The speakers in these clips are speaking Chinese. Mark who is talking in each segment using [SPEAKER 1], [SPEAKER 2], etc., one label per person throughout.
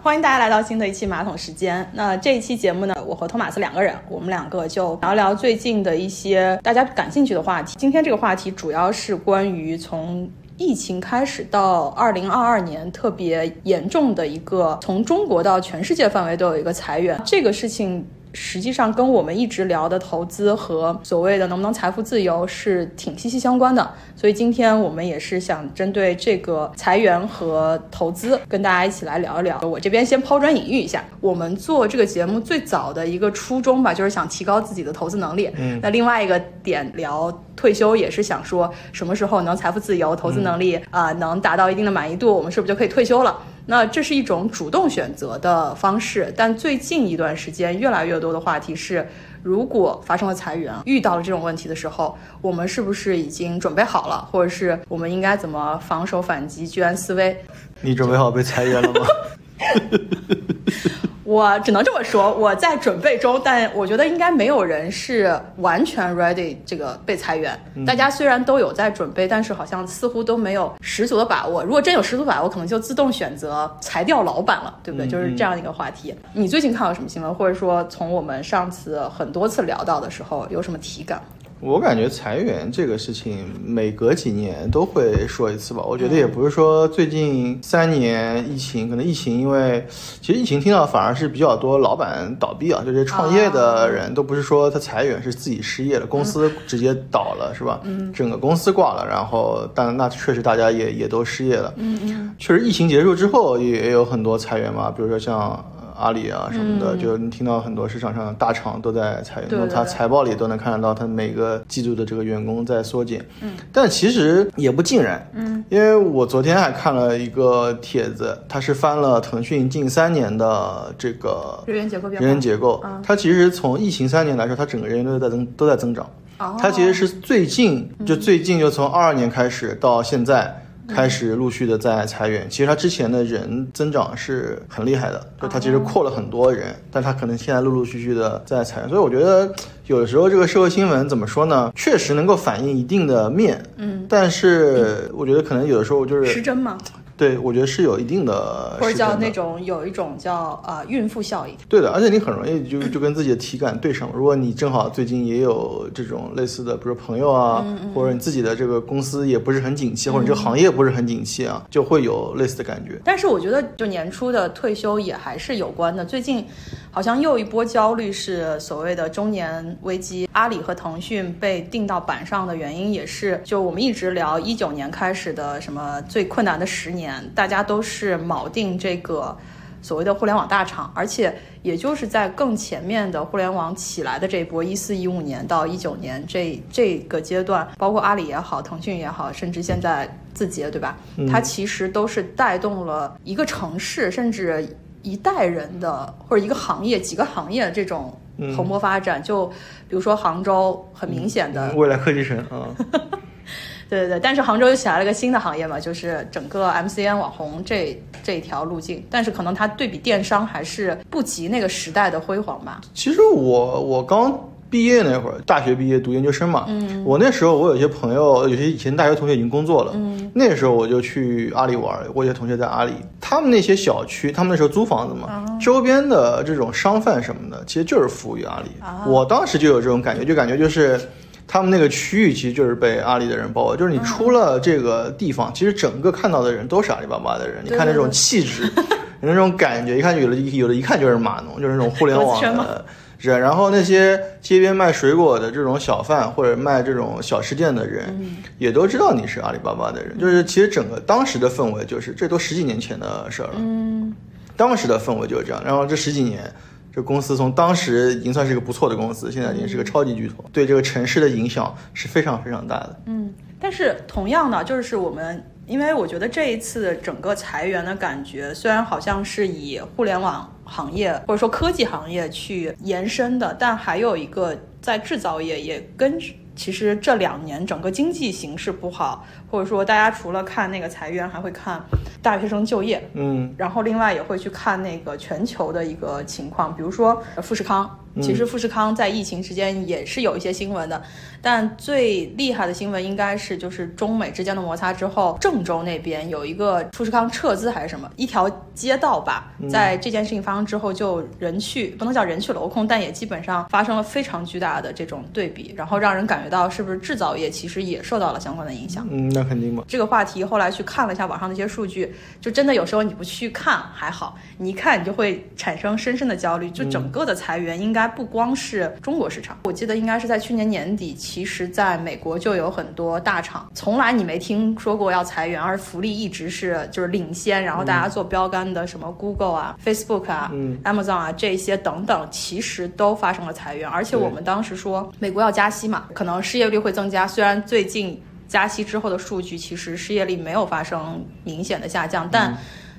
[SPEAKER 1] 欢迎大家来到新的一期马桶时间。那这一期节目呢，我和托马斯两个人，我们两个就聊聊最近的一些大家感兴趣的话题。今天这个话题主要是关于从疫情开始到二零二二年特别严重的一个，从中国到全世界范围都有一个裁员这个事情。实际上跟我们一直聊的投资和所谓的能不能财富自由是挺息息相关的，所以今天我们也是想针对这个裁员和投资跟大家一起来聊一聊。我这边先抛砖引玉一下，我们做这个节目最早的一个初衷吧，就是想提高自己的投资能力。
[SPEAKER 2] 嗯，
[SPEAKER 1] 那另外一个点聊退休也是想说什么时候能财富自由，投资能力啊能达到一定的满意度，我们是不是就可以退休了？那这是一种主动选择的方式，但最近一段时间越来越多的话题是，如果发生了裁员，遇到了这种问题的时候，我们是不是已经准备好了，或者是我们应该怎么防守反击、居安思危？
[SPEAKER 2] 你准备好被裁员了吗？
[SPEAKER 1] 我只能这么说，我在准备中，但我觉得应该没有人是完全 ready 这个被裁员。大家虽然都有在准备，但是好像似乎都没有十足的把握。如果真有十足把握，可能就自动选择裁掉老板了，对不对？就是这样一个话题。你最近看到什么新闻，或者说从我们上次很多次聊到的时候，有什么体感？
[SPEAKER 2] 我感觉裁员这个事情，每隔几年都会说一次吧。我觉得也不是说最近三年疫情，可能疫情因为其实疫情听到反而是比较多老板倒闭啊，就是创业的人都不是说他裁员，是自己失业了，公司直接倒了，是吧？嗯，整个公司挂了，然后但那确实大家也也都失业了。
[SPEAKER 1] 嗯嗯，
[SPEAKER 2] 确实疫情结束之后也有很多裁员嘛，比如说像。阿里啊什么的，就你听到很多市场上大厂都在裁员，他财报里都能看得到，它每个季度的这个员工在缩减。
[SPEAKER 1] 嗯，
[SPEAKER 2] 但其实也不尽然。
[SPEAKER 1] 嗯，
[SPEAKER 2] 因为我昨天还看了一个帖子，它是翻了腾讯近三年的这个
[SPEAKER 1] 人员结构，人
[SPEAKER 2] 员结构。它其实从疫情三年来说，它整个人员都在增都在增长。它其实是最近就最近就从二二年开始到现在。开始陆续的在裁员，其实他之前的人增长是很厉害的，就他其实扩了很多人，但他可能现在陆陆续续的在裁员，所以我觉得有的时候这个社会新闻怎么说呢？确实能够反映一定的面，
[SPEAKER 1] 嗯，
[SPEAKER 2] 但是我觉得可能有的时候就是
[SPEAKER 1] 失真吗？
[SPEAKER 2] 对，我觉得是有一定的，
[SPEAKER 1] 或者叫那种有一种叫啊孕妇效应。
[SPEAKER 2] 对的，而且你很容易就就跟自己的体感对上。如果你正好最近也有这种类似的，比如朋友啊，或者你自己的这个公司也不是很景气，或者这个行业不是很景气啊，就会有类似的感觉。
[SPEAKER 1] 但是我觉得，就年初的退休也还是有关的。最近好像又一波焦虑是所谓的中年危机。阿里和腾讯被定到板上的原因也是，就我们一直聊一九年开始的什么最困难的十年。大家都是铆定这个所谓的互联网大厂，而且也就是在更前面的互联网起来的这一波，一四一五年到一九年这这个阶段，包括阿里也好，腾讯也好，甚至现在字节，对吧？它其实都是带动了一个城市，甚至一代人的或者一个行业、几个行业这种蓬勃发展。就比如说杭州，很明显的
[SPEAKER 2] 未来科技城 啊。
[SPEAKER 1] 对对对，但是杭州又起来了个新的行业嘛，就是整个 MCN 网红这这一条路径，但是可能它对比电商还是不及那个时代的辉煌吧。
[SPEAKER 2] 其实我我刚毕业那会儿，大学毕业读研究生嘛，嗯，我那时候我有些朋友，有些以前大学同学已经工作了，嗯，那时候我就去阿里玩，我有些同学在阿里，他们那些小区，他们那时候租房子嘛，周边的这种商贩什么的，其实就是服务于阿里。我当时就有这种感觉，就感觉就是。他们那个区域其实就是被阿里的人包围，就是你出了这个地方，其实整个看到的人都是阿里巴巴的人。你看那种气质，那种感觉，一看就有的，有的一看就是码农，就是那种互联网的人。然后那些街边卖水果的这种小贩，或者卖这种小吃店的人，也都知道你是阿里巴巴的人。就是其实整个当时的氛围，就是这都十几年前的事儿了。
[SPEAKER 1] 嗯，
[SPEAKER 2] 当时的氛围就是这样。然后这十几年。这公司从当时已经算是一个不错的公司，现在已经是个超级巨头，对这个城市的影响是非常非常大的。
[SPEAKER 1] 嗯，但是同样的，就是我们，因为我觉得这一次整个裁员的感觉，虽然好像是以互联网行业或者说科技行业去延伸的，但还有一个在制造业也跟。其实这两年整个经济形势不好，或者说大家除了看那个裁员，还会看大学生就业，
[SPEAKER 2] 嗯，
[SPEAKER 1] 然后另外也会去看那个全球的一个情况，比如说富士康，其实富士康在疫情之间也是有一些新闻的。但最厉害的新闻应该是，就是中美之间的摩擦之后，郑州那边有一个富士康撤资还是什么，一条街道吧，在这件事情发生之后就人去不能叫人去楼空，但也基本上发生了非常巨大的这种对比，然后让人感觉到是不是制造业其实也受到了相关的影响。
[SPEAKER 2] 嗯，那肯定嘛。
[SPEAKER 1] 这个话题后来去看了一下网上的一些数据，就真的有时候你不去看还好，你一看你就会产生深深的焦虑。就整个的裁员应该不光是中国市场，我记得应该是在去年年底。其实，在美国就有很多大厂，从来你没听说过要裁员，而福利一直是就是领先，然后大家做标杆的，什么 Google 啊、Facebook 啊、Amazon 啊这些等等，其实都发生了裁员。而且我们当时说美国要加息嘛，可能失业率会增加。虽然最近加息之后的数据其实失业率没有发生明显的下降，但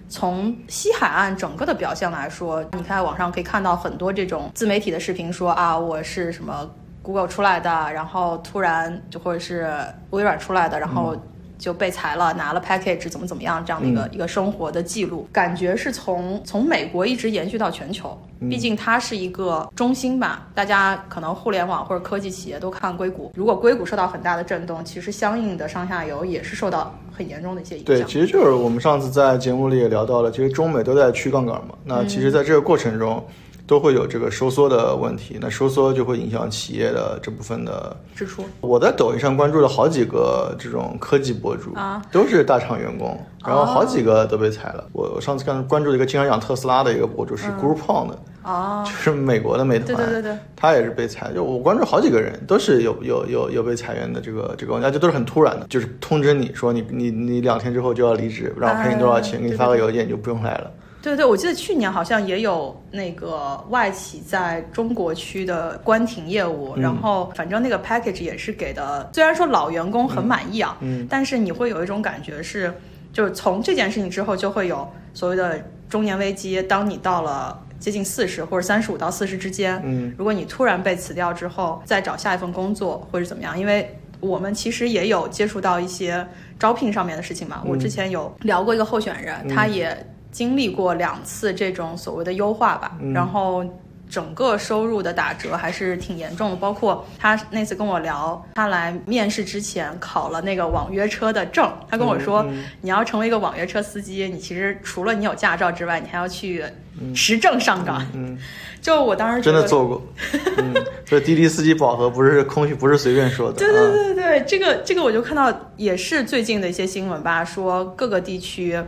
[SPEAKER 1] 从西海岸整个的表现来说，你看网上可以看到很多这种自媒体的视频，说啊我是什么。Google 出来的，然后突然就或者是微软出来的，然后就被裁了，拿了 package 怎么怎么样这样的一个一个生活的记录，感觉是从从美国一直延续到全球，毕竟它是一个中心吧。大家可能互联网或者科技企业都看硅谷，如果硅谷受到很大的震动，其实相应的上下游也是受到很严重的一些影
[SPEAKER 2] 响。对，其实就是我们上次在节目里也聊到了，其实中美都在去杠杆嘛。那其实在这个过程中。都会有这个收缩的问题，那收缩就会影响企业的这部分的
[SPEAKER 1] 支出。
[SPEAKER 2] 我在抖音上关注了好几个这种科技博主啊，都是大厂员工，然后好几个都被裁了。我我上次刚关注了一个经常讲特斯拉的一个博主是 Groupon 的，哦，就是美国的美团，
[SPEAKER 1] 对对对对，
[SPEAKER 2] 他也是被裁。就我关注好几个人，都是有有有有被裁员的这个这个，而且都是很突然的，就是通知你说你你你两天之后就要离职，然后赔你多少钱，给你发个邮件你就不用来了。
[SPEAKER 1] 对对，我记得去年好像也有那个外企在中国区的关停业务，然后反正那个 package 也是给的，虽然说老员工很满意啊，嗯，但是你会有一种感觉是，就是从这件事情之后就会有所谓的中年危机，当你到了接近四十或者三十五到四十之间，嗯，如果你突然被辞掉之后再找下一份工作或者怎么样，因为我们其实也有接触到一些招聘上面的事情嘛，我之前有聊过一个候选人，他也。经历过两次这种所谓的优化吧，然后整个收入的打折还是挺严重的。包括他那次跟我聊，他来面试之前考了那个网约车的证，他跟我说，你要成为一个网约车司机，你其实除了你有驾照之外，你还要去实证上岗。嗯，就我当时
[SPEAKER 2] 真的做过。嗯，这滴滴司机饱和不是空虚，不是随便说的。
[SPEAKER 1] 对对对对，这个这个我就看到也是最近的一些新闻吧，说各个地区。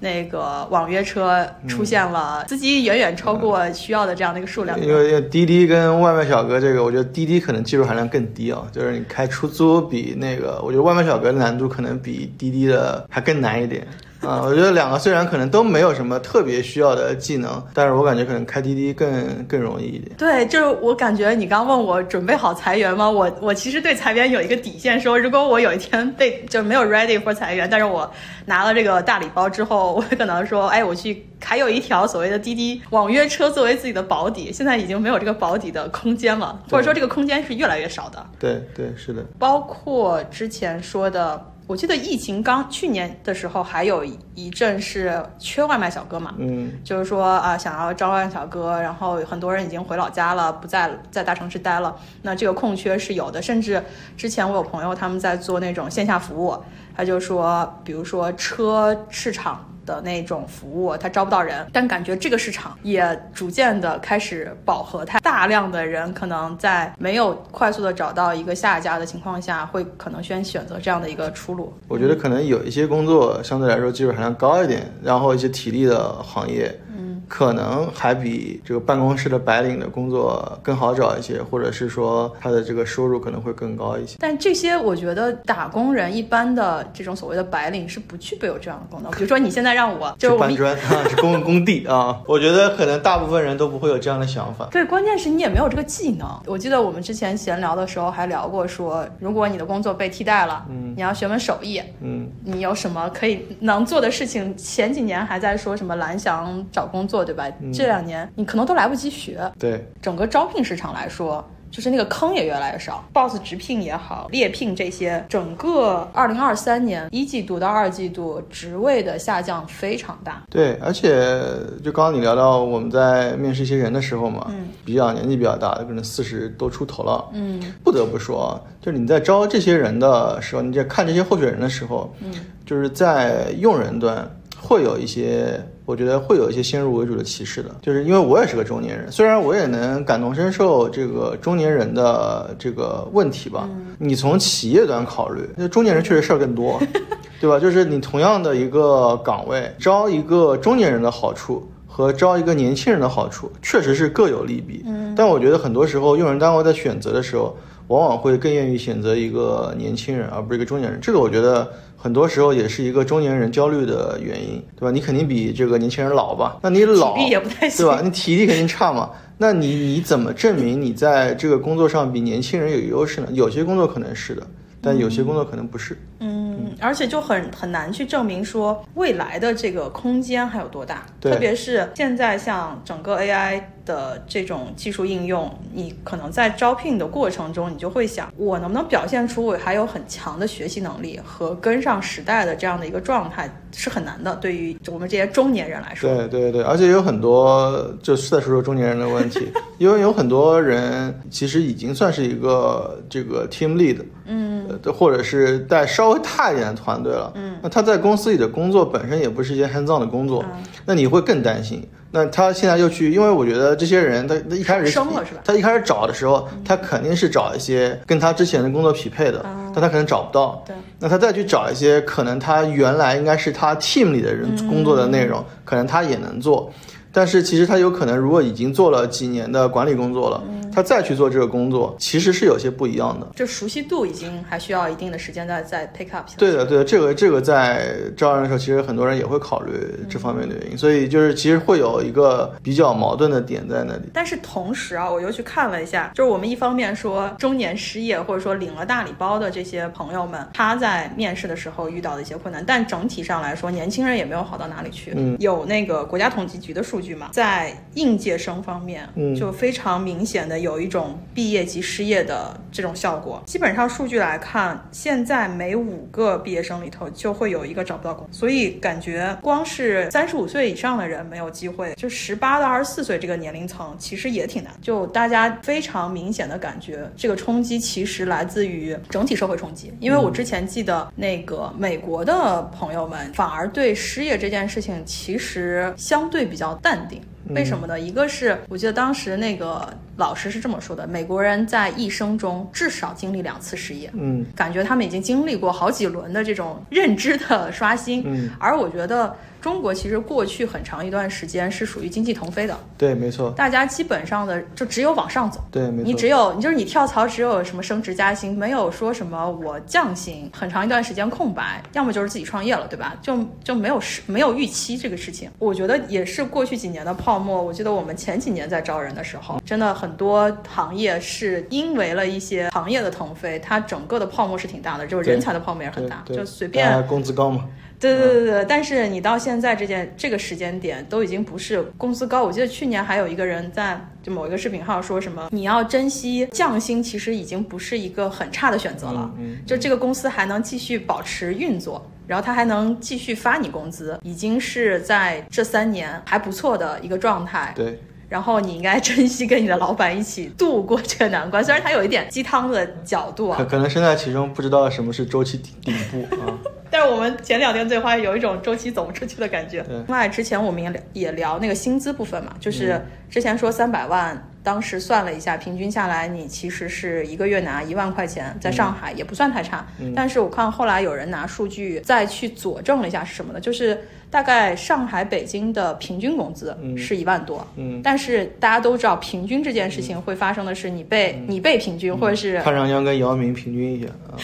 [SPEAKER 1] 那个网约车出现了，司机远远超过需要的这样的一个数量。
[SPEAKER 2] 因为滴滴跟外卖小哥这个，我觉得滴滴可能技术含量更低啊，就是你开出租比那个，我觉得外卖小哥的难度可能比滴滴的还更难一点。啊，我觉得两个虽然可能都没有什么特别需要的技能，但是我感觉可能开滴滴更更容易一点。
[SPEAKER 1] 对，就是我感觉你刚问我准备好裁员吗？我我其实对裁员有一个底线，说如果我有一天被就没有 ready for 裁员，但是我拿了这个大礼包之后，我可能说，哎，我去还有一条所谓的滴滴网约车作为自己的保底，现在已经没有这个保底的空间了，或者说这个空间是越来越少的。
[SPEAKER 2] 对对，是的。
[SPEAKER 1] 包括之前说的。我记得疫情刚去年的时候，还有一阵是缺外卖小哥嘛，嗯，就是说啊，想要招外卖小哥，然后很多人已经回老家了，不在在大城市待了，那这个空缺是有的。甚至之前我有朋友他们在做那种线下服务，他就说，比如说车市场。的那种服务，他招不到人，但感觉这个市场也逐渐的开始饱和。它大量的人可能在没有快速的找到一个下家的情况下，会可能先选择这样的一个出路。
[SPEAKER 2] 我觉得可能有一些工作相对来说技术含量高一点，然后一些体力的行业。可能还比这个办公室的白领的工作更好找一些，或者是说他的这个收入可能会更高一些。
[SPEAKER 1] 但这些我觉得打工人一般的这种所谓的白领是不具备有这样的功能。比如说你现在让我就是
[SPEAKER 2] 搬砖啊，是工工地啊，我觉得可能大部分人都不会有这样的想法。
[SPEAKER 1] 对，关键是你也没有这个技能。我记得我们之前闲聊的时候还聊过，说如果你的工作被替代了，嗯，你要学门手艺，嗯，你有什么可以能做的事情？前几年还在说什么蓝翔找工作。对吧？这两年你可能都来不及学。
[SPEAKER 2] 对，
[SPEAKER 1] 整个招聘市场来说，就是那个坑也越来越少，boss 直聘也好，猎聘这些，整个二零二三年一季度到二季度职位的下降非常大。
[SPEAKER 2] 对，而且就刚刚你聊到我们在面试一些人的时候嘛，
[SPEAKER 1] 嗯，
[SPEAKER 2] 比较年纪比较大的，可能四十都出头了，
[SPEAKER 1] 嗯，
[SPEAKER 2] 不得不说啊，就是你在招这些人的时候，你在看这些候选人的时候，
[SPEAKER 1] 嗯，
[SPEAKER 2] 就是在用人端会有一些。我觉得会有一些先入为主的歧视的，就是因为我也是个中年人，虽然我也能感同身受这个中年人的这个问题吧。你从企业端考虑，那中年人确实事儿更多，对吧？就是你同样的一个岗位，招一个中年人的好处和招一个年轻人的好处，确实是各有利弊。
[SPEAKER 1] 嗯，
[SPEAKER 2] 但我觉得很多时候用人单位在选择的时候，往往会更愿意选择一个年轻人，而不是一个中年人。这个我觉得。很多时候也是一个中年人焦虑的原因，对吧？你肯定比这个年轻人老吧？那你老，
[SPEAKER 1] 体力也不太行，
[SPEAKER 2] 对吧？你体力肯定差嘛？那你你怎么证明你在这个工作上比年轻人有优势呢？有些工作可能是的，但有些工作可能不是。
[SPEAKER 1] 嗯，而且就很很难去证明说未来的这个空间还有多大，特别是现在像整个 AI。的这种技术应用，你可能在招聘的过程中，你就会想，我能不能表现出我还有很强的学习能力和跟上时代的这样的一个状态，是很难的。对于我们这些中年人来说，
[SPEAKER 2] 对对对，而且有很多，就是再说说中年人的问题，因为有很多人其实已经算是一个这个 team lead，
[SPEAKER 1] 嗯，
[SPEAKER 2] 或者是带稍微大一点的团队了，
[SPEAKER 1] 嗯，
[SPEAKER 2] 那他在公司里的工作本身也不是一件 hands on 的工作，那你会更担心。那他现在又去，因为我觉得这些人，他他一开始
[SPEAKER 1] 生了是吧？
[SPEAKER 2] 他一开始找的时候，他肯定是找一些跟他之前的工作匹配的，但他可能找不到。
[SPEAKER 1] 对，
[SPEAKER 2] 那他再去找一些可能他原来应该是他 team 里的人工作的内容，可能他也能做。但是其实他有可能，如果已经做了几年的管理工作了，他再去做这个工作，其实是有些不一样的。
[SPEAKER 1] 这熟悉度已经还需要一定的时间再再 pick up。
[SPEAKER 2] 对的，对的，这个这个在招人的时候，其实很多人也会考虑这方面的原因。所以就是其实会有一个比较矛盾的点在那里。
[SPEAKER 1] 但是同时啊，我又去看了一下，就是我们一方面说中年失业或者说领了大礼包的这些朋友们，他在面试的时候遇到的一些困难，但整体上来说，年轻人也没有好到哪里去。
[SPEAKER 2] 嗯，
[SPEAKER 1] 有那个国家统计局的数据嘛，在应届生方面，
[SPEAKER 2] 嗯，
[SPEAKER 1] 就非常明显的有一种毕业即失业的这种效果。基本上数据来看，现在每五个毕业生里头就会有一个找不到工，所以感觉光是三十五岁以上的人没有机会，就十八到二十四岁这个年龄层其实也挺难。就大家非常明显的感觉，这个冲击其实来自于整体社会冲击。因为我之前记得那个美国的朋友们反而对失业这件事情其实相对比较淡定。为什么呢？一个是我记得当时那个老师是这么说的：美国人在一生中至少经历两次失业，
[SPEAKER 2] 嗯，
[SPEAKER 1] 感觉他们已经经历过好几轮的这种认知的刷新，
[SPEAKER 2] 嗯，
[SPEAKER 1] 而我觉得。中国其实过去很长一段时间是属于经济腾飞的，
[SPEAKER 2] 对，没错。
[SPEAKER 1] 大家基本上的就只有往上走，
[SPEAKER 2] 对，没错。
[SPEAKER 1] 你只有你就是你跳槽，只有什么升职加薪，没有说什么我降薪，很长一段时间空白，要么就是自己创业了，对吧？就就没有是没有预期这个事情。我觉得也是过去几年的泡沫。我记得我们前几年在招人的时候，真的很多行业是因为了一些行业的腾飞，它整个的泡沫是挺大的，就是人才的泡沫也很大，就随便
[SPEAKER 2] 工资高嘛。
[SPEAKER 1] 对对对对，但是你到现在这件这个时间点都已经不是工资高。我记得去年还有一个人在就某一个视频号说什么，你要珍惜降薪，其实已经不是一个很差的选择了。
[SPEAKER 2] 嗯，
[SPEAKER 1] 就这个公司还能继续保持运作，然后他还能继续发你工资，已经是在这三年还不错的一个状态。
[SPEAKER 2] 对。
[SPEAKER 1] 然后你应该珍惜跟你的老板一起度过这个难关，虽然他有一点鸡汤的角度啊，
[SPEAKER 2] 可可能身在其中不知道什么是周期顶部啊。
[SPEAKER 1] 但是我们前两天对话有一种周期走不出去的感觉。另外，之前我们也聊也聊那个薪资部分嘛，就是之前说三百万，当时算了一下，平均下来你其实是一个月拿一万块钱，在上海也不算太差。但是我看后来有人拿数据再去佐证了一下是什么呢？就是大概上海、北京的平均工资是一万多。
[SPEAKER 2] 嗯。
[SPEAKER 1] 但是大家都知道，平均这件事情会发生的是你被你被平均，或者是
[SPEAKER 2] 看上去要跟姚明平均一下啊。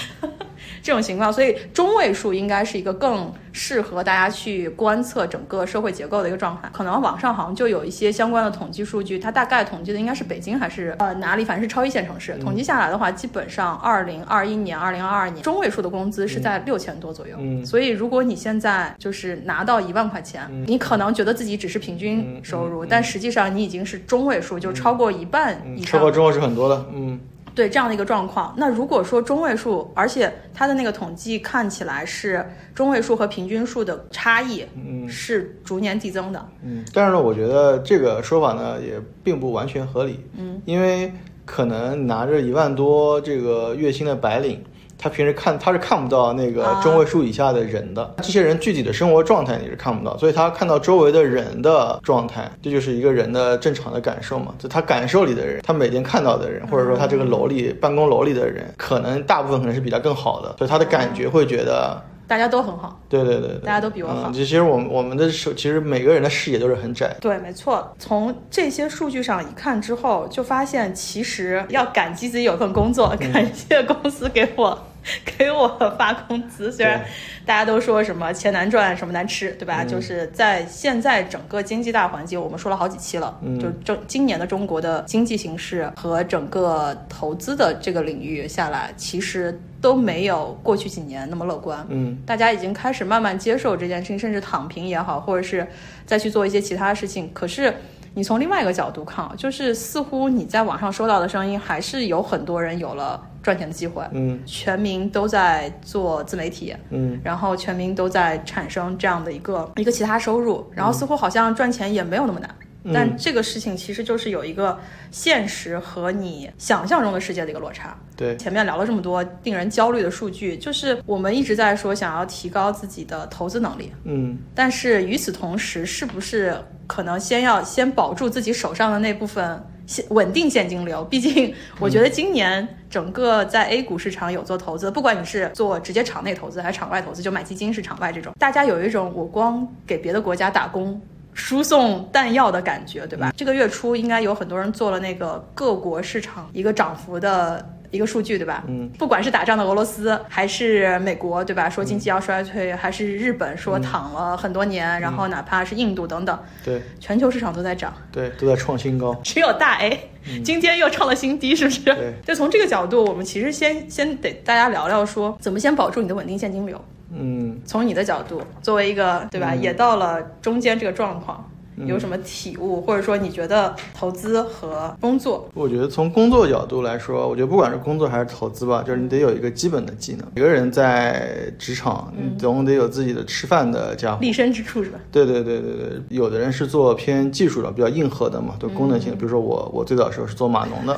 [SPEAKER 1] 这种情况，所以中位数应该是一个更适合大家去观测整个社会结构的一个状态。可能网上好像就有一些相关的统计数据，它大概统计的应该是北京还是呃哪里，反正是超一线城市。统计下来的话，基本上二零二一年、二零二二年中位数的工资是在六千多左右。
[SPEAKER 2] 嗯
[SPEAKER 1] 所以如果你现在就是拿到一万块钱，你可能觉得自己只是平均收入，但实际上你已经是中位数，就超过一半
[SPEAKER 2] 嗯，
[SPEAKER 1] 以上。
[SPEAKER 2] 超过中位数很多的，嗯
[SPEAKER 1] 对这样的一个状况，那如果说中位数，而且它的那个统计看起来是中位数和平均数的差异
[SPEAKER 2] 嗯。
[SPEAKER 1] 是逐年递增的，
[SPEAKER 2] 嗯，但是呢，我觉得这个说法呢也并不完全合理，
[SPEAKER 1] 嗯，
[SPEAKER 2] 因为可能拿着一万多这个月薪的白领。他平时看他是看不到那个
[SPEAKER 1] 啊。
[SPEAKER 2] 中位数以下的人的，这些人具体的生活状态你是看不到，所以他看到周围的人的状态，这就是一个人的正常的感受嘛。就他感受里的人，他每天看到的人，或者说他这个楼里办公楼里的人，可能大部分可能是比他更好的，所以他的感觉会觉得
[SPEAKER 1] 大家都很好。
[SPEAKER 2] 对对对对，
[SPEAKER 1] 大家都比我好
[SPEAKER 2] 嗯，其实我们我们的手，其实每个人的视野都是很窄。
[SPEAKER 1] 对，没错。从这些数据上一看之后，就发现其实要感激自己有份工作，
[SPEAKER 2] 嗯
[SPEAKER 1] 感谢公司给我 给我发工资。虽然大家都说什么钱难赚，什么难吃，对吧？
[SPEAKER 2] 嗯
[SPEAKER 1] 就是在现在整个经济大环境，我们说了好几期了，
[SPEAKER 2] 嗯
[SPEAKER 1] 就中今年的中国的经济形势和整个投资的这个领域下来，其实都没有过去几年那么乐观。
[SPEAKER 2] 嗯
[SPEAKER 1] 大家已经开始慢慢接受这件事情，甚至躺平也好，或者是再去做一些其他事情。可是你从另外一个角度看啊，就是似乎你在网上收到的声音，还是有很多人有了赚钱的机会，
[SPEAKER 2] 嗯
[SPEAKER 1] 全民都在做自媒体。
[SPEAKER 2] 嗯
[SPEAKER 1] 然后全民都在产生这样的一个一个其他收入，然后似乎好像赚钱也没有那么难，
[SPEAKER 2] 嗯
[SPEAKER 1] 但这个事情其实就是有一个现实和你想象中的世界的一个落差。
[SPEAKER 2] 对，
[SPEAKER 1] 前面聊了这么多令人焦虑的数据，就是我们一直在说想要提高自己的投资能力，
[SPEAKER 2] 嗯
[SPEAKER 1] 但是与此同时，是不是可能先要先保住自己手上的那部分现稳定现金流？毕竟我觉得今年整个在 A 股市场有做投资，不管你是做直接场内投资还是场外投资，就买基金是场外这种，大家有一种我光给别的国家打工。输送弹药的感觉，对吧？这个月初应该有很多人做了那个各国市场一个涨幅的一个数据，对吧？
[SPEAKER 2] 嗯，
[SPEAKER 1] 不管是打仗的俄罗斯，还是美国，对吧？说经济要衰退，还是日本说躺了很多年，然后哪怕是印度等等，
[SPEAKER 2] 对
[SPEAKER 1] 全球市场都在涨，
[SPEAKER 2] 对，都在创新高。
[SPEAKER 1] 只有大 A、今天又创了新低，是不是？
[SPEAKER 2] 对
[SPEAKER 1] 就从这个角度，我们其实先先得大家聊聊说，怎么先保住你的稳定现金流。
[SPEAKER 2] 嗯
[SPEAKER 1] 从你的角度，作为一个对吧，
[SPEAKER 2] 嗯
[SPEAKER 1] 也到了中间这个状况，有什么体悟，或者说你觉得投资和工作，
[SPEAKER 2] 我觉得从工作角度来说，我觉得不管是工作还是投资吧，就是你得有一个基本的技能。每个人在职场，你总得有自己的吃饭的家伙。
[SPEAKER 1] 立身之处是吧？
[SPEAKER 2] 对对对对对，有的人是做偏技术的，比较硬核的嘛，都功能性的。比如说我，我最早的时候是做码农的，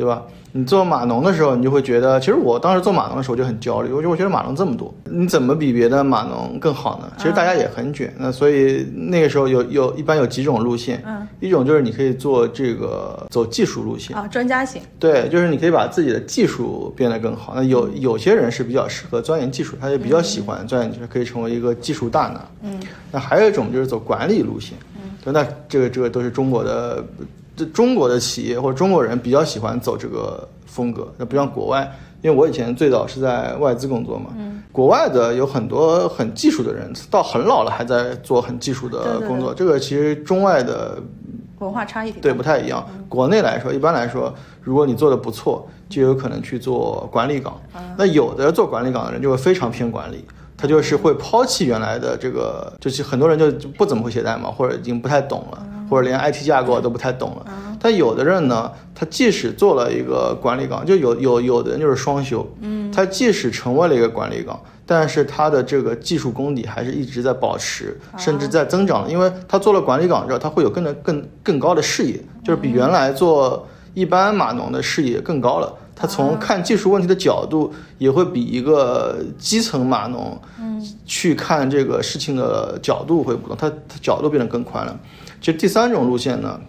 [SPEAKER 2] 对吧？你做码农的时候，你就会觉得，其实我当时做码农的时候就很焦虑，我就我觉得码农这么多，你怎么比别的码农更好呢？其实大家也很卷，那所以那个时候有有一般有几种路线，
[SPEAKER 1] 嗯
[SPEAKER 2] 一种就是你可以做这个走技术路线。
[SPEAKER 1] 啊，专家型，
[SPEAKER 2] 对，就是你可以把自己的技术变得更好。那有有些人是比较适合钻研技术，他就比较喜欢钻研技术，可以成为一个技术大拿。
[SPEAKER 1] 嗯，
[SPEAKER 2] 那还有一种就是走管理路线。嗯，对，那这个这个都是中国的，这中国的企业或者中国人比较喜欢走这个风格。那不像国外，因为我以前最早是在外资工作嘛。嗯，国外的有很多很技术的人，到很老了还在做很技术的工作。这个其实中外的
[SPEAKER 1] 文化差异
[SPEAKER 2] 对，不太一样。国内来说，一般来说，如果你做的不错，就有可能去做管理岗。那有的做管理岗的人就会非常偏管理，他就是会抛弃原来的这个，就是很多人就就不怎么会写代码，或者已经不太懂了，或者连 IT 架构都不太懂了。但有的人呢，他即使做了一个管理岗，就有有有的人就是双休，嗯，他即使成为了一个管理岗。但是他的这个技术功底还是一直在保持，甚至在增长，因为他做了管理岗之后，他会有更的更更高的视野，就是比原来做一般码农的视野更高了。他从看技术问题的角度，也会比一个基层码农，去看这个事情的角度会不同，他他角度变得更宽了。其实第三种路线呢，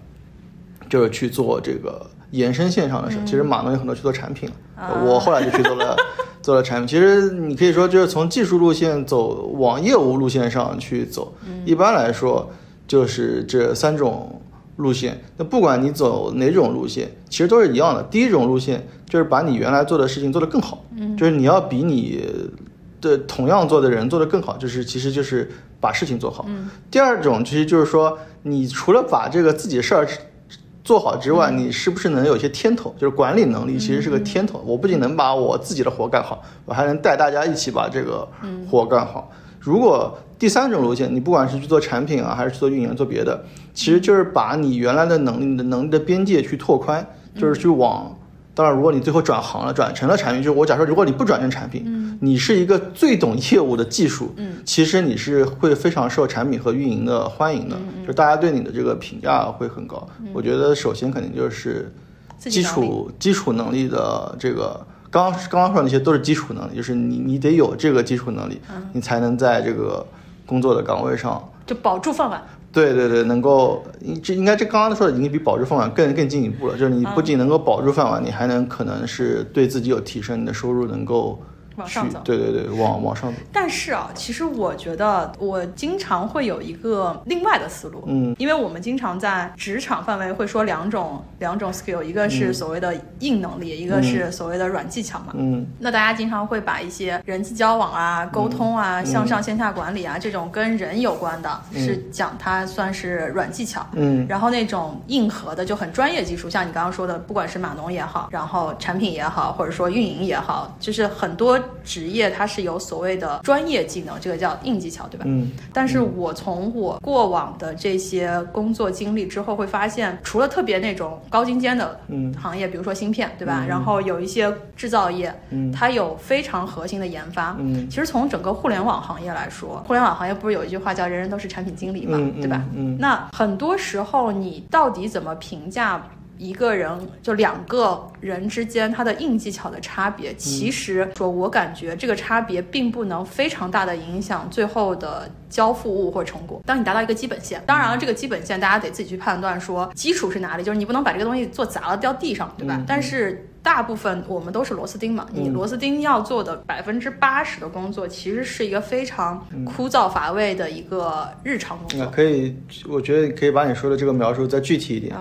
[SPEAKER 2] 就是去做这个延伸线上的事。其实马农有很多去做产品了，我后来就去做了 做了产品。其实你可以说就是从技术路线走往业务路线上去走。一般来说就是这三种路线。那不管你走哪种路线，其实都是一样的。第一种路线就是把你原来做的事情做得更好，嗯，就是你要比你的同样做的人做得更好，就是其实就是把事情做好。嗯。第二种其实就是说，你除了把这个自己的事儿做好之外，你是不是能有一些天头？就是管理能力其实是个天头。我不仅能把我自己的活干好，我还能带大家一起把这个活干好。如果第三种路线，你不管是去做产品啊，还是去做运营、做别的，其实就是把你原来的能力、你的能力的边界去拓宽，就是去往。当然，如果你最后转行了，转成了产品，就是我假设，如果你不转成产品，嗯，你是一个最懂业务的技术，嗯，其实你是会非常受产品和运营的欢迎的，就大家对你的这个评价会很高。我觉得首先肯定就是基础基础能力的这个，刚刚刚说的那些都是基础能力，就是你你得有这个基础能力，你才能在这个工作的岗位上
[SPEAKER 1] 就保住饭碗。
[SPEAKER 2] 对对对，能够这应该这刚刚说的已经比保住饭碗更更进一步了，就是你不仅能够保住饭碗，你还能可能是对自己有提升，你的收入能够。
[SPEAKER 1] 往上走，
[SPEAKER 2] 对对对，往往上走。
[SPEAKER 1] 但是啊，其实我觉得我经常会有一个另外的思路，嗯，因为我们经常在职场范围会说两种两种 skill，一个是所谓的硬能力，一个是所谓的软技巧嘛，嗯。那大家经常会把一些人际交往啊、沟通啊、向上线下管理啊这种跟人有关的，是讲它算是软技巧，嗯。然后那种硬核的就很专业技术，像你刚刚说的，不管是码农也好，然后产品也好，或者说运营也好，就是很多。职业它是有所谓的专业技能，这个叫硬技巧，对吧？嗯。但是我从我过往的这些工作经历之后，会发现，除了特别那种高精尖的行业，比如说芯片，对吧？然后有一些制造业，嗯，它有非常核心的研发。嗯。其实从整个互联网行业来说，互联网行业不是有一句话叫“人人都是产品经理”嘛，对吧？嗯。那很多时候，你到底怎么评价？一个人就两个人之间，他的硬技巧的差别，其实说我感觉这个差别并不能非常大的影响最后的交付物或成果。当你达到一个基本线，当然了，这个基本线大家得自己去判断，说基础是哪里，就是你不能把这个东西做砸了掉地上，对吧？但是大部分我们都是螺丝钉嘛，你螺丝钉要做的百分之八十的工作，其实是一个非常枯燥乏味的一个日常工作。
[SPEAKER 2] 可以，我觉得可以把你说的这个描述再具体一点。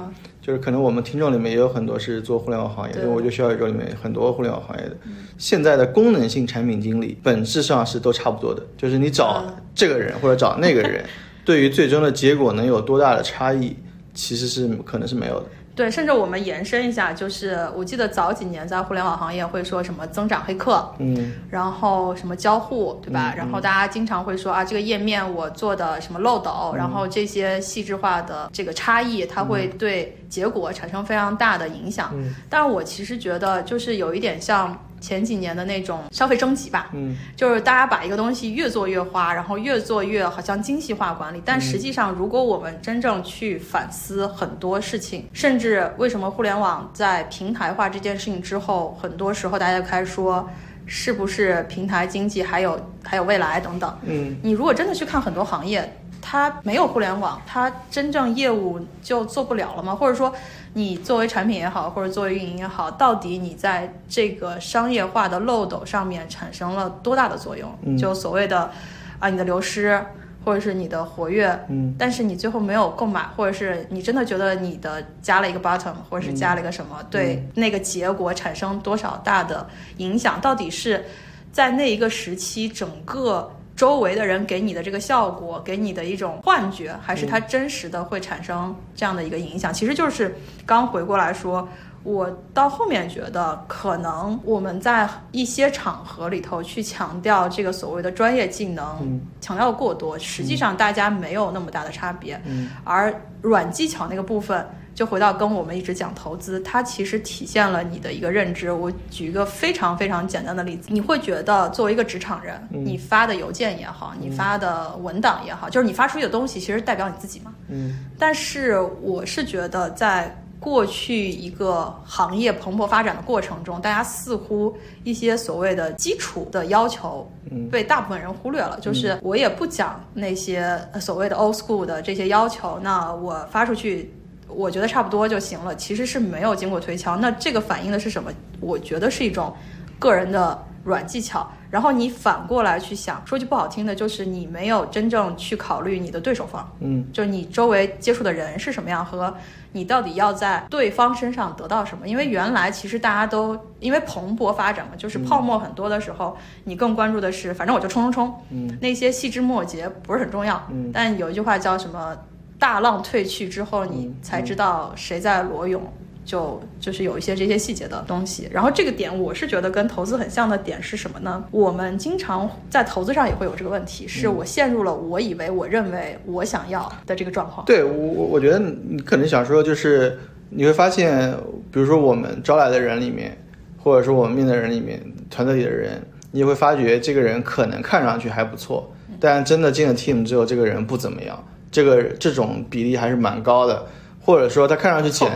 [SPEAKER 2] 就是可能我们听众里面也有很多是做互联网行业，因为我就需要宇宙里面很多互联网行业的，现在的功能性产品经理本质上是都差不多的，就是你找这个人或者找那个人，对于最终的结果能有多大的差异，其实是可能是没有的。
[SPEAKER 1] 对，甚至我们延伸一下，就是我记得早几年在互联网行业会说什么增长黑客，嗯，然后什么交互，对吧？然后大家经常会说啊，这个页面我做的什么漏斗，然后这些细致化的这个差异，它会对结果产生非常大的影响。嗯，但是我其实觉得就是有一点像。前几年的那种消费升级吧，嗯，就是大家把一个东西越做越花，然后越做越好像精细化管理。但实际上，如果我们真正去反思很多事情，甚至为什么互联网在平台化这件事情之后，很多时候大家就开始说，是不是平台经济还有还有未来等等。嗯，你如果真的去看很多行业。它没有互联网，它真正业务就做不了了吗？或者说，你作为产品也好，或者作为运营也好，到底你在这个商业化的漏斗上面产生了多大的作用？就所谓的啊，你的流失，或者是你的活跃，嗯，但是你最后没有购买，或者是你真的觉得你的加了一个 button，或者是加了一个什么，对那个结果产生多少大的影响？到底是在那一个时期整个。周围的人给你的这个效果，给你的一种幻觉，还是它真实的会产生这样的一个影响？其实就是刚回过来说，我到后面觉得，可能我们在一些场合里头去强调这个所谓的专业技能，强调过多，实际上大家没有那么大的差别，而软技巧那个部分。就回到跟我们一直讲投资，它其实体现了你的一个认知。我举一个非常非常简单的例子，你会觉得作为一个职场人，你发的邮件也好，你发的文档也好，就是你发出去的东西，其实代表你自己嘛。嗯。但是我是觉得，在过去一个行业蓬勃发展的过程中，大家似乎一些所谓的基础的要求被大部分人忽略了。就是我也不讲那些所谓的 old school 的这些要求，那我发出去。我觉得差不多就行了，其实是没有经过推敲。那这个反映的是什么？我觉得是一种个人的软技巧，然后你反过来去想，说句不好听的，就是你没有真正去考虑你的对手方，
[SPEAKER 2] 嗯，
[SPEAKER 1] 就你周围接触的人是什么样，和你到底要在对方身上得到什么。因为原来其实大家都因为蓬勃发展嘛，就是泡沫很多的时候，你更关注的是，反正我就冲冲冲，
[SPEAKER 2] 嗯，
[SPEAKER 1] 那些细枝末节不是很重要，
[SPEAKER 2] 嗯，
[SPEAKER 1] 但有一句话叫什么？大浪退去之后，你才知道谁在裸泳。就就是有一些这些细节的东西，然后这个点我是觉得跟投资很像的点是什么呢？我们经常在投资上也会有这个问题，是我陷入了我以为我认为我想要的这个状况。
[SPEAKER 2] 对我我我觉得你可能想说就是你会发现，比如说我们招来的人里面，或者说我们面的人里面，团队里的人，你会发觉这个人可能看上去还不错，但真的进了 team 之后，这个人不怎么样，这个这种比例还是蛮高的。或者说他看上去简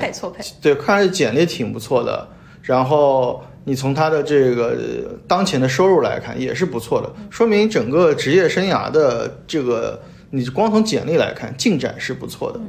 [SPEAKER 2] 对，看上去简历挺不错的，然后你从他的这个当前的收入来看也是不错的，说明整个职业生涯的这个你光从简历来看进展是不错的。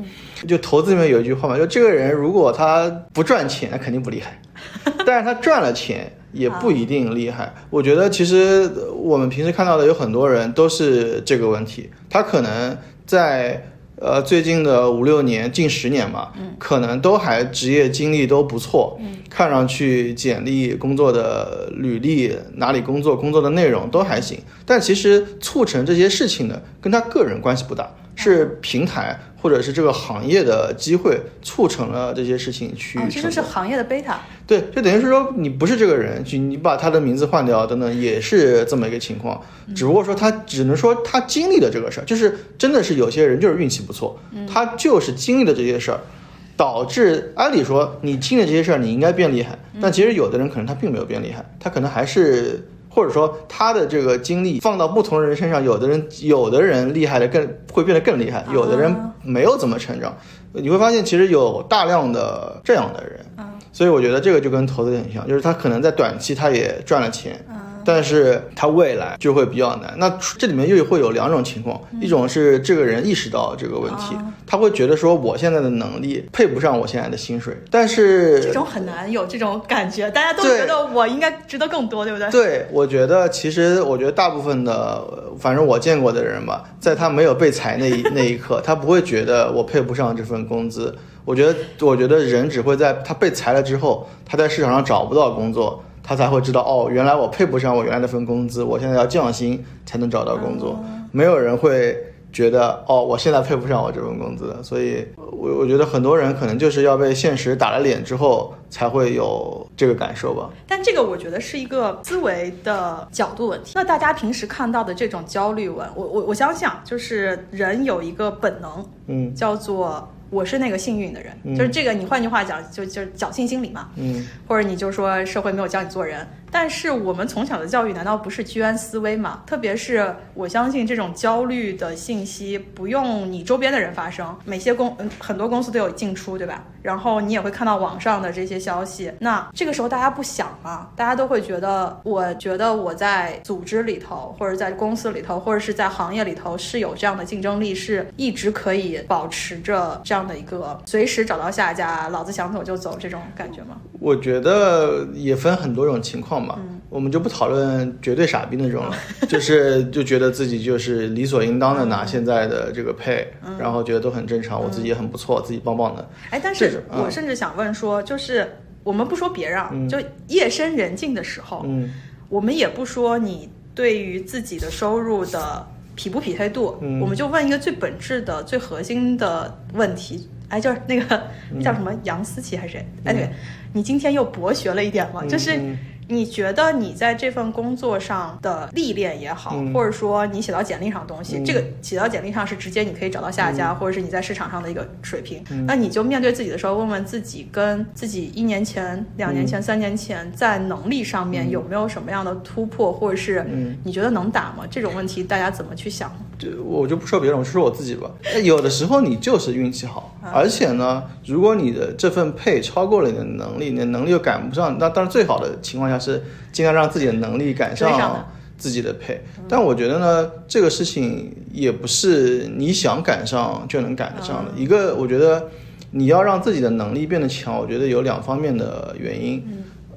[SPEAKER 2] 就投资里面有一句话嘛，就这个人如果他不赚钱，那肯定不厉害，但是他赚了钱也不一定厉害。我觉得其实我们平时看到的有很多人都是这个问题，他可能在。呃，最近的五六年、近十年嘛，可能都还职业经历都不错，看上去简历、工作的履历、哪里工作、工作的内容都还行，但其实促成这些事情的跟他个人关系不大。是平台或者是这个行业的机会促成了这些事情去，
[SPEAKER 1] 其实是行业的贝塔。
[SPEAKER 2] 对，就等于是说你不是这个人，就你把他的名字换掉等等，也是这么一个情况。只不过说他只能说他经历了这个事儿，就是真的是有些人就是运气不错，他就是经历了这些事儿，导致按理说你经历这些事儿你应该变厉害，但其实有的人可能他并没有变厉害，他可能还是。或者说他的这个经历放到不同人身上，有的人有的人厉害的更会变得更厉害，有的人没有怎么成长。你会发现其实有大量的这样的人，所以我觉得这个就跟投资很像，就是他可能在短期他也赚了钱。但是他未来就会比较难。那这里面又会有两种情况，一种是这个人意识到这个问题，他会觉得说我现在的能力配不上我现在的薪水。但是
[SPEAKER 1] 这种很难有这种感觉，大家都觉得我应该值得更多，对不对？
[SPEAKER 2] 对，我觉得其实我觉得大部分的，反正我见过的人吧，在他没有被裁那一 那一刻，他不会觉得我配不上这份工资。我觉得，我觉得人只会在他被裁了之后，他在市场上找不到工作。他才会知道哦，原来我配不上我原来那份工资，我现在要降薪才能找到工作。没有人会觉得哦，我现在配不上我这份工资，所以，我我觉得很多人可能就是要被现实打了脸之后才会有这个感受吧。
[SPEAKER 1] 但这个我觉得是一个思维的角度问题。那大家平时看到的这种焦虑文，我我我相信啊，就是人有一个本能，
[SPEAKER 2] 嗯，
[SPEAKER 1] 叫做。我是那个幸运的人，就是这个。你换句话讲，就就是侥幸心理嘛。
[SPEAKER 2] 嗯，
[SPEAKER 1] 或者你就说社会没有教你做人。但是我们从小的教育难道不是居安思危吗？特别是我相信这种焦虑的信息不用你周边的人发生，每些公嗯很多公司都有进出，对吧？然后你也会看到网上的这些消息。那这个时候大家不想吗？大家都会觉得，我觉得我在组织里头，或者在公司里头，或者是在行业里头是有这样的竞争力，是一直可以保持着这样的一个随时找到下家，老子想走就走这种感觉吗？
[SPEAKER 2] 我觉得也分很多种情况。嗯，我们就不讨论绝对傻逼那种了，就是就觉得自己就是理所应当的拿现在的这个配，然后觉得都很正常，我自己也很不错，自己棒棒的。
[SPEAKER 1] 哎，但是我甚至想问说，就是我们不说别人，就夜深人静的时候，
[SPEAKER 2] 嗯，
[SPEAKER 1] 我们也不说你对于自己的收入的匹不匹配度，我们就问一个最本质的、最核心的问题。哎，就是那个 叫什么杨思琪还是谁？哎，对，你今天又博学了一点嘛，就是。你觉得你在这份工作上的历练也好，或者说你写到简历上的东西，这个写到简历上是直接你可以找到下家，或者是你在市场上的一个水平。那你就面对自己的时候，问问自己，跟自己一年前、两年前、三年前在能力上面有没有什么样的突破，或者是你觉得能打吗？这种问题大家怎么去想？
[SPEAKER 2] 就我就不说别人，我说我自己吧。有的时候你就是运气好，而且呢，如果你的这份配超过了你的能力，你的能力又赶不上，那当然最好的情况下是尽量让自己的能力赶上自己的配。但我觉得呢，这个事情也不是你想赶上就能赶得上的。一个，我觉得你要让自己的能力变得强，我觉得有两方面的原因。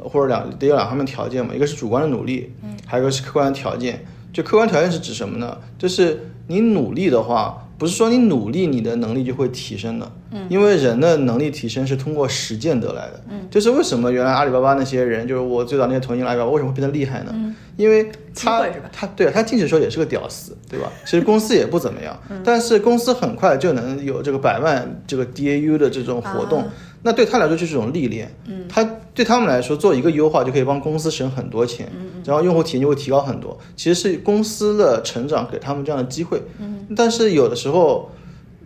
[SPEAKER 2] 或者两得有两方面条件嘛，一个是主观的努力，嗯，还有一个是客观的条件。就客观条件是指什么呢？就是你努力的话，不是说你努力你的能力就会提升的，嗯，因为人的能力提升是通过实践得来的，嗯，就是为什么原来阿里巴巴那些人，就是我最早那些同行阿里巴巴为什么会变得厉害呢？嗯，因为他他对他进去的时候也是个屌丝，对吧？其实公司也不怎么样，但是公司很快就能有这个百万这个 DAU 的这种活动。那对他来说就是一种历练，嗯，他对他们来说做一个优化就可以帮公司省很多钱，嗯，然后用户体验就会提高很多。其实是公司的成长给他们这样的机会，嗯，但是有的时候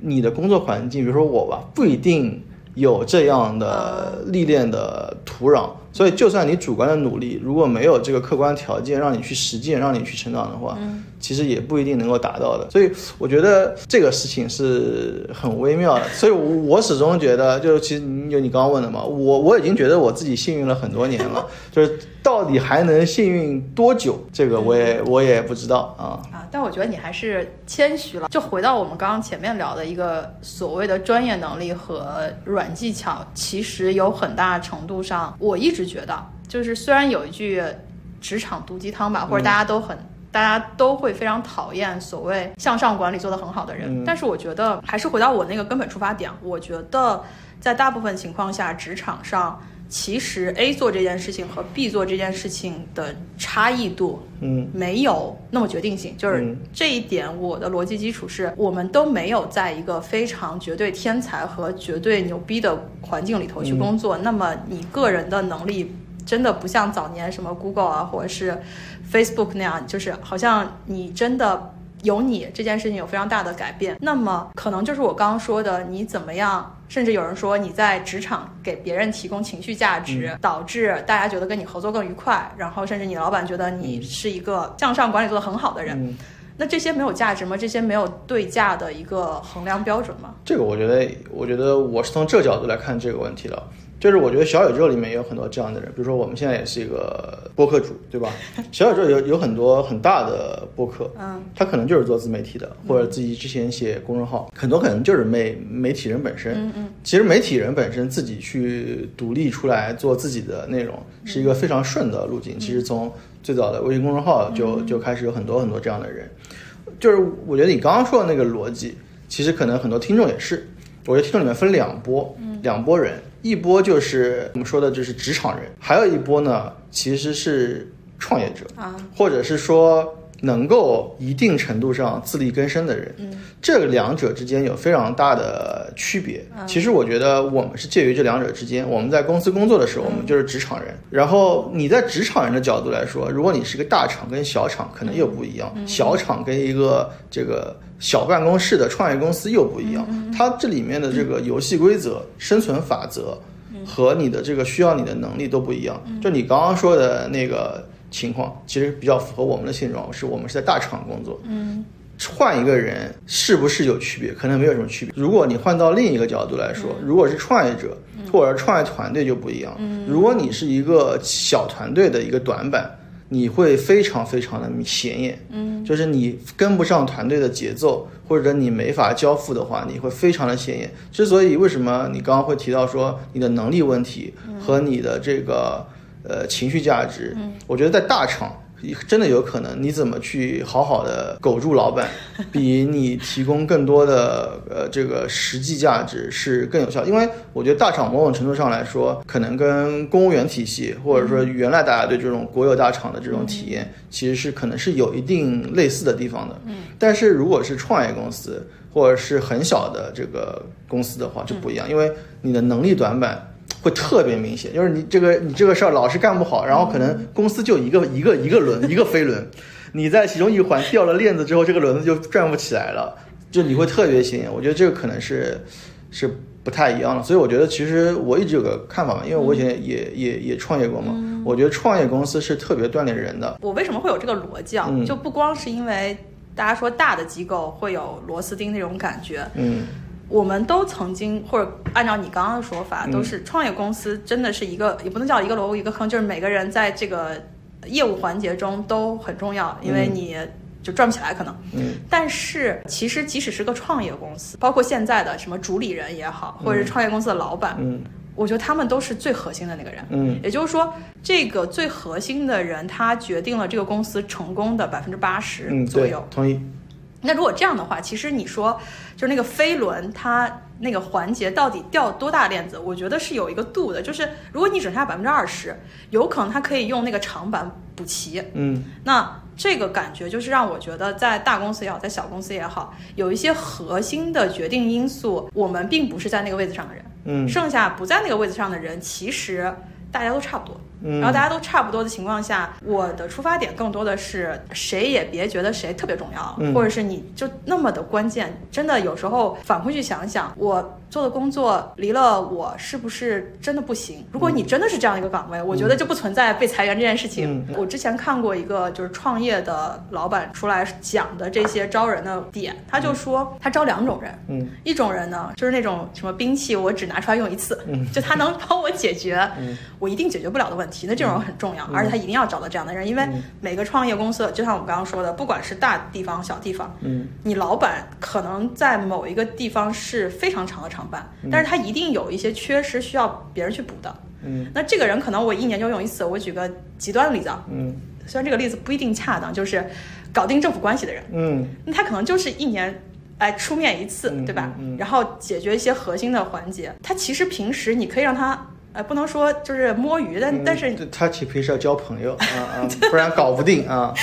[SPEAKER 2] 你的工作环境，比如说我吧，不一定有这样的历练的土壤。所以，就算你主观的努力，如果没有这个客观条件让你去实践、让你去成长的话，其实也不一定能够达到的。所以，我觉得这个事情是很微妙的。所以，我始终觉得，就其实就你刚刚问的嘛，我我已经觉得我自己幸运了很多年了，就是到底还能幸运多久，这个我也我也不知道啊。
[SPEAKER 1] 啊，但我觉得你还是谦虚了。就回到我们刚刚前面聊的一个所谓的专业能力和软技巧，其实有很大程度上，我一直。觉得就是虽然有一句职场毒鸡汤吧，或者大家都很大家都会非常讨厌所谓向上管理做得很好的人，但是我觉得还是回到我那个根本出发点，我觉得在大部分情况下，职场上其实 A 做这件事情和 B 做这件事情的差异度，嗯，没有那么决定性。就是这一点，我的逻辑基础是我们都没有在一个非常绝对天才和绝对牛逼的环境里头去工作，那么你个人的能力。真的不像早年什么 Google 啊，或者是 Facebook 那样，就是好像你真的有你这件事情有非常大的改变。那么可能就是我刚刚说的，你怎么样？甚至有人说你在职场给别人提供情绪价值，导致大家觉得跟你合作更愉快，然后甚至你老板觉得你是一个向上管理做得很好的人。那这些没有价值吗？这些没有对价的一个衡量标准吗？
[SPEAKER 2] 这个我觉得，我觉得我是从这个角度来看这个问题的。就是我觉得小宇宙里面也有很多这样的人，比如说我们现在也是一个播客主，对吧？小宇宙有有很多很大的播客，嗯，他可能就是做自媒体的，或者自己之前写公众号，很多可能就是媒媒体人本身。嗯嗯，其实媒体人本身自己去独立出来做自己的内容，是一个非常顺的路径。其实从最早的微信公众号就就开始有很多很多这样的人。就是我觉得你刚刚说的那个逻辑，其实可能很多听众也是。我觉得听众里面分两波，两波人。一波就是我们说的，就是职场人，还有一波呢，其实是创业者啊，或者是说能够一定程度上自力更生的人。嗯，这两者之间有非常大的区别。其实我觉得我们是介于这两者之间。我们在公司工作的时候，我们就是职场人。然后你在职场人的角度来说，如果你是个大厂跟小厂，可能又不一样。小厂跟一个这个。小办公室的创业公司又不一样，它这里面的这个游戏规则、生存法则和你的这个需要你的能力都不一样。就你刚刚说的那个情况，其实比较符合我们的现状，是我们是在大厂工作。嗯，换一个人是不是有区别？可能没有什么区别。如果你换到另一个角度来说，如果是创业者或者创业团队就不一样。如果你是一个小团队的一个短板。你会非常非常的显眼，嗯，就是你跟不上团队的节奏，或者你没法交付的话，你会非常的显眼。之所以为什么你刚刚会提到说你的能力问题和你的这个呃情绪价值，我觉得在大厂。真的有可能，你怎么去好好的苟住老板，比你提供更多的呃这个实际价值是更有效。因为我觉得大厂某种程度上来说，可能跟公务员体系或者说原来大家对这种国有大厂的这种体验，其实是可能是有一定类似的地方的。嗯，但是如果是创业公司或者是很小的这个公司的话就不一样，因为你的能力短板。会特别明显，就是你这个你这个事儿老是干不好，然后可能公司就一个一个一个轮一个飞轮，你在其中一环掉了链子之后，这个轮子就转不起来了，就你会特别显眼。我觉得这个可能是是不太一样的，所以我觉得其实我一直有个看法嘛，因为我以前也也也创业过嘛，我觉得创业公司是特别锻炼人的。
[SPEAKER 1] 我为什么会有这个逻辑啊？就不光是因为大家说大的机构会有螺丝钉那种感觉，嗯。我们都曾经，或者按照你刚刚的说法，都是创业公司，真的是一个，也不能叫一个萝卜一个坑，就是每个人在这个业务环节中都很重要，因为你就赚不起来可能。嗯。但是其实即使是个创业公司，包括现在的什么主理人也好，或者是创业公司的老板，嗯，我觉得他们都是最核心的那个人。
[SPEAKER 2] 嗯
[SPEAKER 1] 也就是说，这个最核心的人，他决定了这个公司成功的百分之八十左右。，
[SPEAKER 2] 同意。
[SPEAKER 1] 那如果这样的话，其实你说就是那个飞轮，它那个环节到底掉多大链子，我觉得是有一个度的。就是如果你只剩下百分之二十，有可能它可以用那个长板补齐。
[SPEAKER 2] 嗯
[SPEAKER 1] 那这个感觉就是让我觉得，在大公司也好，在小公司也好，有一些核心的决定因素，我们并不是在那个位子上的人，
[SPEAKER 2] 嗯
[SPEAKER 1] 剩下不在那个位子上的人，其实大家都差不多。
[SPEAKER 2] 嗯，
[SPEAKER 1] 然后大家都差不多的情况下，我的出发点更多的是谁也别觉得谁特别重要，
[SPEAKER 2] 嗯。
[SPEAKER 1] 或者是你就那么的关键。真的有时候反回去想想，我做的工作离了我是不是真的不行？如果你真的是这样一个岗位，我觉得就不存在被裁员这件事情。
[SPEAKER 2] 嗯。
[SPEAKER 1] 我之前看过一个就是创业的老板出来讲的这些招人的点，他就说他招两种人，
[SPEAKER 2] 嗯。
[SPEAKER 1] 一种人呢，就是那种什么兵器，我只拿出来用一次，
[SPEAKER 2] 嗯。
[SPEAKER 1] 就他能帮我解决我一定解决不了的问题，那这种人很重要，而且他一定要找到这样的人，因为每个创业公司，就像我们刚刚说的，不管是大地方、小地方，
[SPEAKER 2] 嗯
[SPEAKER 1] 你老板可能在某一个地方是非常长的长板，但是他一定有一些缺失需要别人去补的。
[SPEAKER 2] 嗯
[SPEAKER 1] 那这个人可能我一年就用一次，我举个极端的例子啊，
[SPEAKER 2] 嗯
[SPEAKER 1] 虽然这个例子不一定恰当，就是搞定政府关系的人。
[SPEAKER 2] 嗯
[SPEAKER 1] 那他可能就是一年。哎，出面一次，
[SPEAKER 2] 嗯
[SPEAKER 1] 对吧？
[SPEAKER 2] 嗯嗯
[SPEAKER 1] 然后解决一些核心的环节。他其实平时你可以让他，呃，不能说就是摸鱼，但、
[SPEAKER 2] 嗯，
[SPEAKER 1] 但是
[SPEAKER 2] 这他其实平时要交朋友啊啊，不然搞不定啊。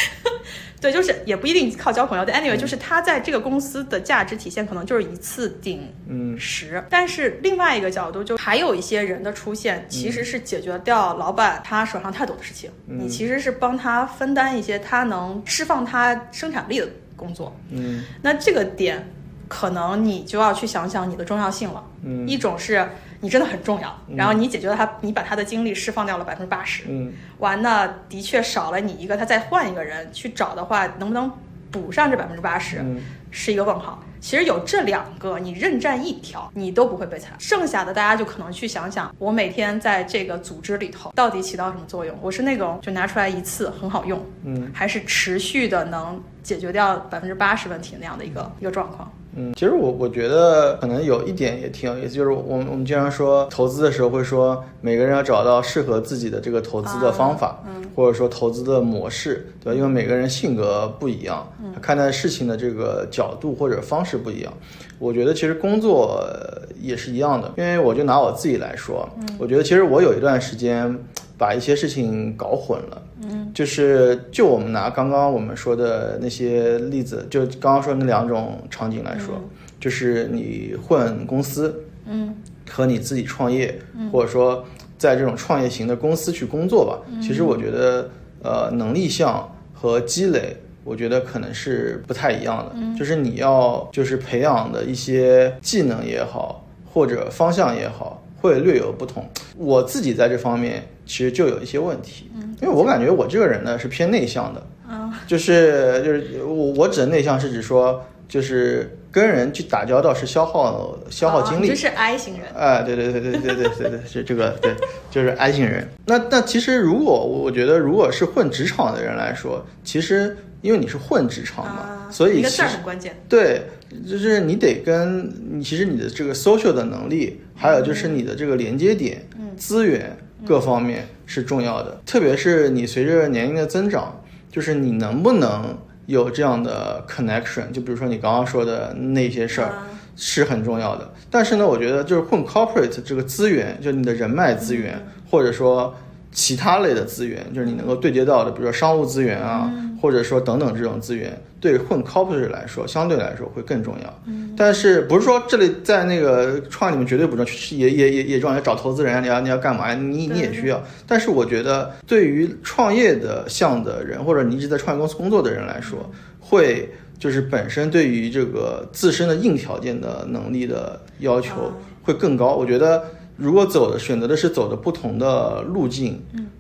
[SPEAKER 1] 对，就是也不一定靠交朋友。但
[SPEAKER 2] 嗯
[SPEAKER 1] anyway，就是他在这个公司的价值体现可能就是一次顶
[SPEAKER 2] 嗯
[SPEAKER 1] 十。但是另外一个角度，就还有一些人的出现，其实是解决掉老板他手上太多的事情，
[SPEAKER 2] 嗯
[SPEAKER 1] 你其实是帮他分担一些他能释放他生产力的工作。
[SPEAKER 2] 嗯
[SPEAKER 1] 那这个点，可能你就要去想想你的重要性了。
[SPEAKER 2] 嗯
[SPEAKER 1] 一种是你真的很重要，然后你解决了他，你把他的精力释放掉了百分之八十，
[SPEAKER 2] 嗯
[SPEAKER 1] 完那的确少了你一个，他再换一个人去找的话，能不能补上这百分之八十，
[SPEAKER 2] 嗯
[SPEAKER 1] 是一个问号。其实有这两个，你任占一条，你都不会被裁。剩下的大家就可能去想想，我每天在这个组织里头到底起到什么作用？我是那种就拿出来一次很好用，
[SPEAKER 2] 嗯
[SPEAKER 1] 还是持续的能解决掉百分之八十问题那样的一个一个状况？
[SPEAKER 2] 嗯，其实我我觉得可能有一点也挺有意思，就是我们我们经常说投资的时候会说每个人要找到适合自己的这个投资的方法，
[SPEAKER 1] 嗯
[SPEAKER 2] 或者说投资的模式，对吧？因为每个人性格不一样，他看待事情的这个角度或者方式不一样。我觉得其实工作呃也是一样的，因为我就拿我自己来说，我觉得其实我有一段时间把一些事情搞混了。嗯，就是就我们拿刚刚我们说的那些例子，就刚刚说那两种场景来说，就是你混公司，
[SPEAKER 1] 嗯
[SPEAKER 2] 和你自己创业，或者说在这种创业型的公司去工作吧，其实我觉得呃能力项和积累，我觉得可能是不太一样的。就是你要就是培养的一些技能也好，或者方向也好，会略有不同。我自己在这方面其实就有一些问题，因为我感觉我这个人呢是偏内向的，
[SPEAKER 1] 啊
[SPEAKER 2] 就是就是我我指的内向是指说就是跟人去打交道是消耗消耗精力
[SPEAKER 1] 哦你这，是 I 型人。
[SPEAKER 2] 哎，对对对对对对对对，是这个对，就是 I 型人。那那其实如果我觉得如果是混职场的人来说，其实因为你是混职场嘛，
[SPEAKER 1] 啊，
[SPEAKER 2] 所以
[SPEAKER 1] 一个字儿
[SPEAKER 2] 其实
[SPEAKER 1] 很关键。
[SPEAKER 2] 对，就是你得跟你其实你的这个 social 的能力，还有就是你的这个连接点、资源各方面是重要的。特别是你随着年龄的增长，就是你能不能有这样的 connection，就比如说你刚刚说的那些事儿。
[SPEAKER 1] 啊
[SPEAKER 2] 是很重要的，但是呢，我觉得就是混 corporate 这个资源，就你的人脉资源，或者说其他类的资源，就是你能够对接到的，比如说商务资源啊，或者说等等这种资源，对混 corporate 来说，相对来说会更重要。但是不是说这里在那个创业里面绝对不重要，也也也也重要，要找投资人啊，你要你要干嘛呀？你你也需要。但是我觉得对于创业的项的人，或者你一直在创业公司工作的人来说，会。就是本身对于这个自身的硬条件的能力的要求会更高。我觉得如果走的选择的是走的不同的路径，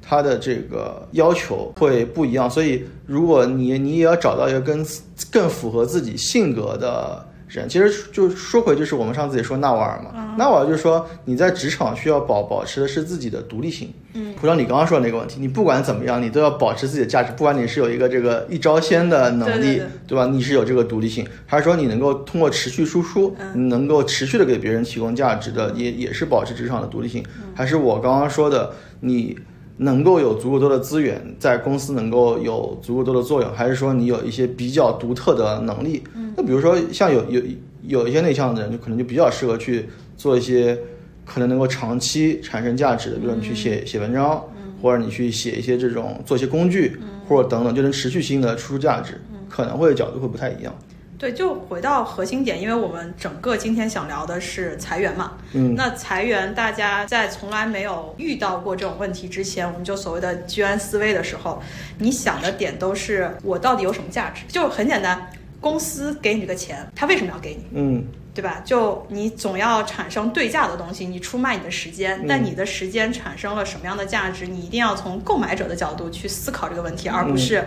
[SPEAKER 2] 它的这个要求会不一样。所以如果你你也要找到一个跟更符合自己性格的人。其实就说回就是我们上次也说纳瓦尔嘛，纳瓦尔就是说你在职场需要保保持的是自己的独立性。嗯，回到你刚刚说的那个问题，你不管怎么样，你都要保持自己的价值，不管你是有一个这个一招鲜的能力，
[SPEAKER 1] 对对对
[SPEAKER 2] 吧？你是有这个独立性，还是说你能够通过持续输出，你能够持续的给别人提供价值的，也也是保持职场的独立性，还是我刚刚说的你？能够有足够多的资源，在公司能够有足够多的作用，还是说你有一些比较独特的能力？嗯。那比如说像有有有一些内向的人，就可能就比较适合去做一些可能能够长期产生价值的，比如你去写写文章，或者你去写一些这种做一些工具，或者等等，就能持续性的输出价值，可能会角度会不太一样。
[SPEAKER 1] 对，就回到核心点，因为我们整个今天想聊的是裁员嘛。
[SPEAKER 2] 嗯，
[SPEAKER 1] 那裁员，大家在从来没有遇到过这种问题之前，我们就所谓的居安思危的时候，你想的点都是我到底有什么价值？就很简单，公司给你这个钱，他为什么要给你？
[SPEAKER 2] 嗯
[SPEAKER 1] 对吧？就你总要产生对价的东西，你出卖你的时间，但你的时间产生了什么样的价值？你一定要从购买者的角度去思考这个问题，而不是。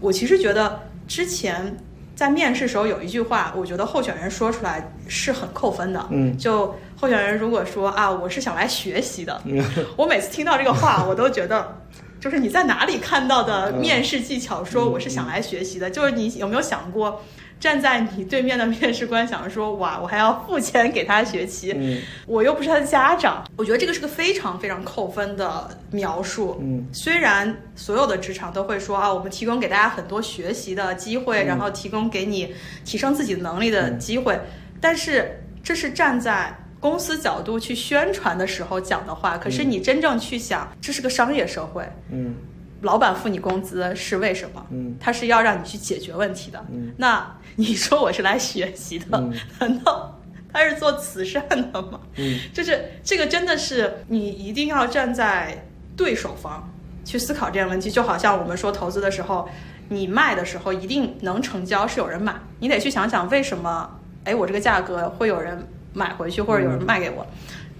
[SPEAKER 1] 我其实觉得之前在面试时候有一句话，我觉得候选人说出来是很扣分的。
[SPEAKER 2] 嗯，
[SPEAKER 1] 就候选人如果说啊，我是想来学习的，
[SPEAKER 2] 嗯
[SPEAKER 1] 我每次听到这个话，我都觉得。就是你在哪里看到的面试技巧？说我是想来学习的，就是你有没有想过，站在你对面的面试官想说，哇，我还要付钱给他学习，
[SPEAKER 2] 嗯。
[SPEAKER 1] 我又不是他的家长，我觉得这个是个非常非常扣分的描述。
[SPEAKER 2] 嗯。
[SPEAKER 1] 虽然所有的职场都会说啊，我们提供给大家很多学习的机会，
[SPEAKER 2] 嗯。
[SPEAKER 1] 然后提供给你提升自己能力的机会，但是这是站在公司角度去宣传的时候讲的话。可是你真正去想，这是个商业社会，
[SPEAKER 2] 嗯
[SPEAKER 1] 老板付你工资是为什么？
[SPEAKER 2] 嗯
[SPEAKER 1] 他是要让你去解决问题的。
[SPEAKER 2] 嗯
[SPEAKER 1] 那你说我是来学习的，
[SPEAKER 2] 嗯
[SPEAKER 1] 难道他是做慈善的吗？
[SPEAKER 2] 嗯
[SPEAKER 1] 就是这个真的是你一定要站在对手方去思考这样问题，就好像我们说投资的时候，你卖的时候一定能成交，是有人买，你得去想想为什么，哎，我这个价格会有人买回去，或者有人卖给我。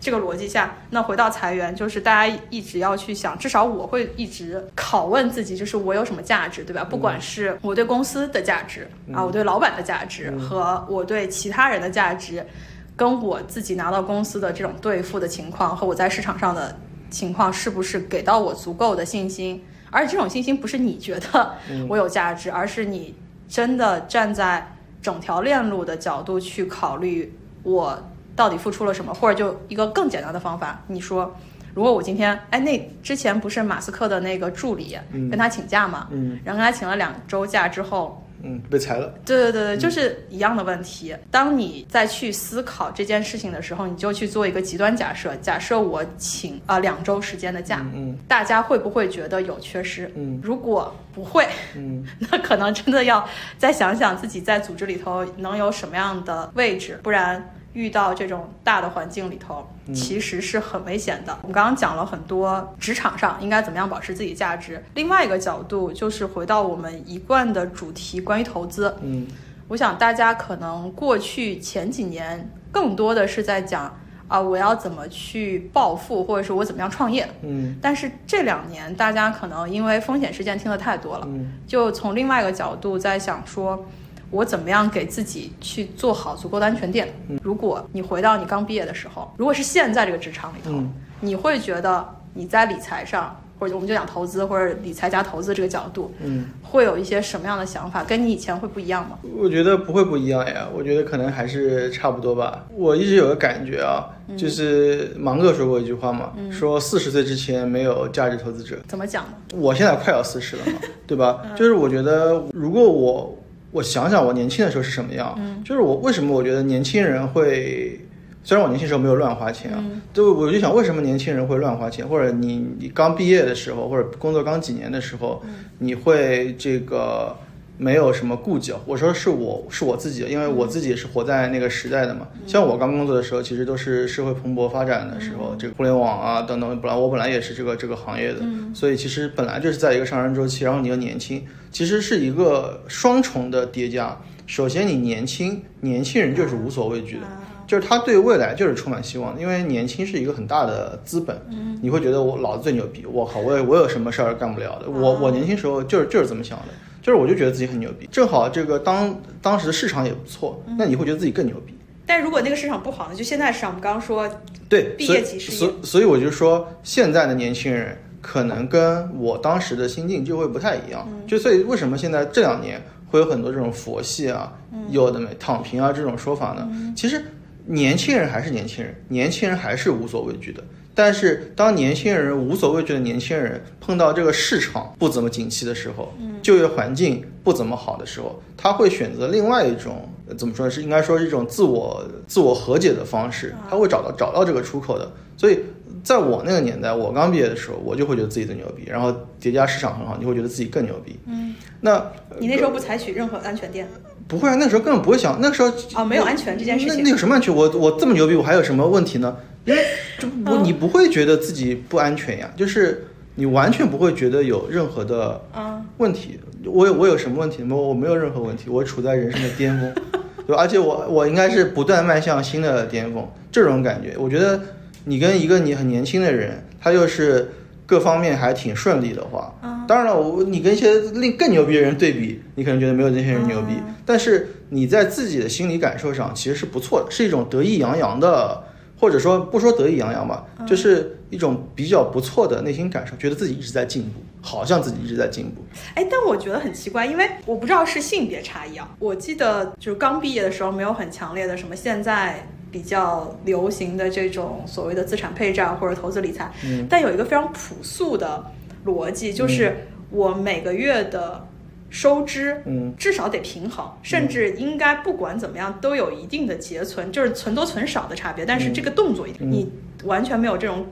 [SPEAKER 1] 这个逻辑下，那回到裁员，就是大家一直要去想，至少我会一直拷问自己，就是我有什么价值，对吧？不管是我对公司的价值啊，我对老板的价值和我对其他人的价值，跟我自己拿到公司的这种兑付的情况和我在市场上的情况，是不是给到我足够的信心？而且这种信心不是你觉得我有价值，而是你真的站在整条链路的角度去考虑我到底付出了什么，或者就一个更简单的方法，你说。如果我今天，哎，那之前不是马斯克的那个助理
[SPEAKER 2] 嗯
[SPEAKER 1] 跟他请假嘛，
[SPEAKER 2] 嗯
[SPEAKER 1] 然后跟他请了两周假之后，
[SPEAKER 2] 嗯，被裁了。
[SPEAKER 1] 对对对对，就是一样的问题。当你再去思考这件事情的时候，你就去做一个极端假设，假设我请啊、呃两周时间的假，
[SPEAKER 2] 嗯
[SPEAKER 1] 大家会不会觉得有缺失？
[SPEAKER 2] 嗯
[SPEAKER 1] 如果不会，
[SPEAKER 2] 嗯
[SPEAKER 1] 那可能真的要再想想自己在组织里头能有什么样的位置，不然遇到这种大的环境里头，其实是很危险的。我们刚刚讲了很多职场上应该怎么样保持自己价值，另外一个角度就是回到我们一贯的主题，关于投资。
[SPEAKER 2] 嗯
[SPEAKER 1] 我想大家可能过去前几年更多的是在讲啊，我要怎么去暴富，或者是我怎么样创业。
[SPEAKER 2] 嗯
[SPEAKER 1] 但是这两年，大家可能因为风险事件听得太多了，
[SPEAKER 2] 嗯
[SPEAKER 1] 就从另外一个角度在想说，我怎么样给自己去做好足够的安全垫。如果你回到你刚毕业的时候，如果是现在这个职场里头，
[SPEAKER 2] 嗯
[SPEAKER 1] 你会觉得你在理财上，或者我们就讲投资或者理财加投资这个角度，
[SPEAKER 2] 嗯，
[SPEAKER 1] 会有一些什么样的想法？跟你以前会不一样吗？
[SPEAKER 2] 我觉得不会不一样呀，我觉得可能还是差不多吧。我一直有个感觉啊，就是芒哥说过一句话嘛，说四十岁之前没有价值投资者。
[SPEAKER 1] 怎么讲呢？
[SPEAKER 2] 我现在快要四十了嘛，对吧？就是我觉得，如果我我想想我年轻的时候是什么样，就是我为什么我觉得年轻人会，虽然我年轻时候没有乱花钱啊，就我就想为什么年轻人会乱花钱，或者你你刚毕业的时候，或者工作刚几年的时候，你会这个。没有什么顾忌，我说是我是我自己，因为我自己也是活在那个时代的嘛。像我刚工作的时候，其实都是社会蓬勃发展的时候，这个互联网啊等等，本来我本来也是这个这个行业的，所以其实本来就是在一个上升周期，然后你又年轻，其实是一个双重的叠加。首先你年轻，年轻人就是无所畏惧的。就是他对未来就是充满希望，因为年轻是一个很大的资本。嗯，你会觉得我老子最牛逼，我靠，我有我有什么事儿干不了的？我我年轻时候就是就是这么想的。就是我就觉得自己很牛逼，正好这个当当时的市场也不错，那你会觉得自己更牛逼。
[SPEAKER 1] 但如果那个市场不好呢？就现在市场，我们刚刚说
[SPEAKER 2] 对，
[SPEAKER 1] 毕业即失业
[SPEAKER 2] 所以所以我就说，现在的年轻人可能跟我当时的心境就会不太一样。就所以为什么现在这两年会有很多这种佛系啊、有的没躺平啊这种说法呢？其实年轻人还是年轻人，年轻人还是无所畏惧的。但是当年轻人无所畏惧的年轻人碰到这个市场不怎么景气的时候，就业环境不怎么好的时候，他会选择另外一种呃怎么说呢？是应该说是一种自我自我和解的方式，他会找到找到这个出口的。所以在我那个年代，我刚毕业的时候，我就会觉得自己的牛逼，然后叠加市场很好，你会觉得自己更牛逼。嗯，那
[SPEAKER 1] 你那时候不采取任何安全垫
[SPEAKER 2] 不会啊，那时候根本不会想，那时候
[SPEAKER 1] 啊，没有安全这件事情
[SPEAKER 2] 那
[SPEAKER 1] 情
[SPEAKER 2] 那有什么安全？我我这么牛逼，我还有什么问题呢？因为就不你不会觉得自己不安全呀，就是你完全不会觉得有任何的
[SPEAKER 1] 啊，
[SPEAKER 2] 问题。我有我有什么问题吗？我没有任何问题，我处在人生的巅峰，对吧？而且我我应该是不断迈向新的巅峰，这种感觉，我觉得你跟一个你很年轻的人，他又是各方面还挺顺利的话，当然了，我你跟一些另更牛逼的人对比，你可能觉得没有那些人牛逼，但是你在自己的心理感受上其实是不错的，是一种得意洋洋的，或者说不说得意洋洋吧，就是一种比较不错的内心感受，觉得自己一直在进步，好像自己一直在进步。
[SPEAKER 1] 哎，但我觉得很奇怪，因为我不知道是性别差异啊。我记得就是刚毕业的时候没有很强烈的什么现在比较流行的这种所谓的资产配置啊或者投资理财，
[SPEAKER 2] 嗯
[SPEAKER 1] 但有一个非常朴素的逻辑，就是我每个月的收支，
[SPEAKER 2] 嗯，
[SPEAKER 1] 至少得平衡，甚至应该不管怎么样都有一定的结存，就是存多存少的差别，但是这个动作一定，
[SPEAKER 2] 嗯
[SPEAKER 1] 你完全没有这种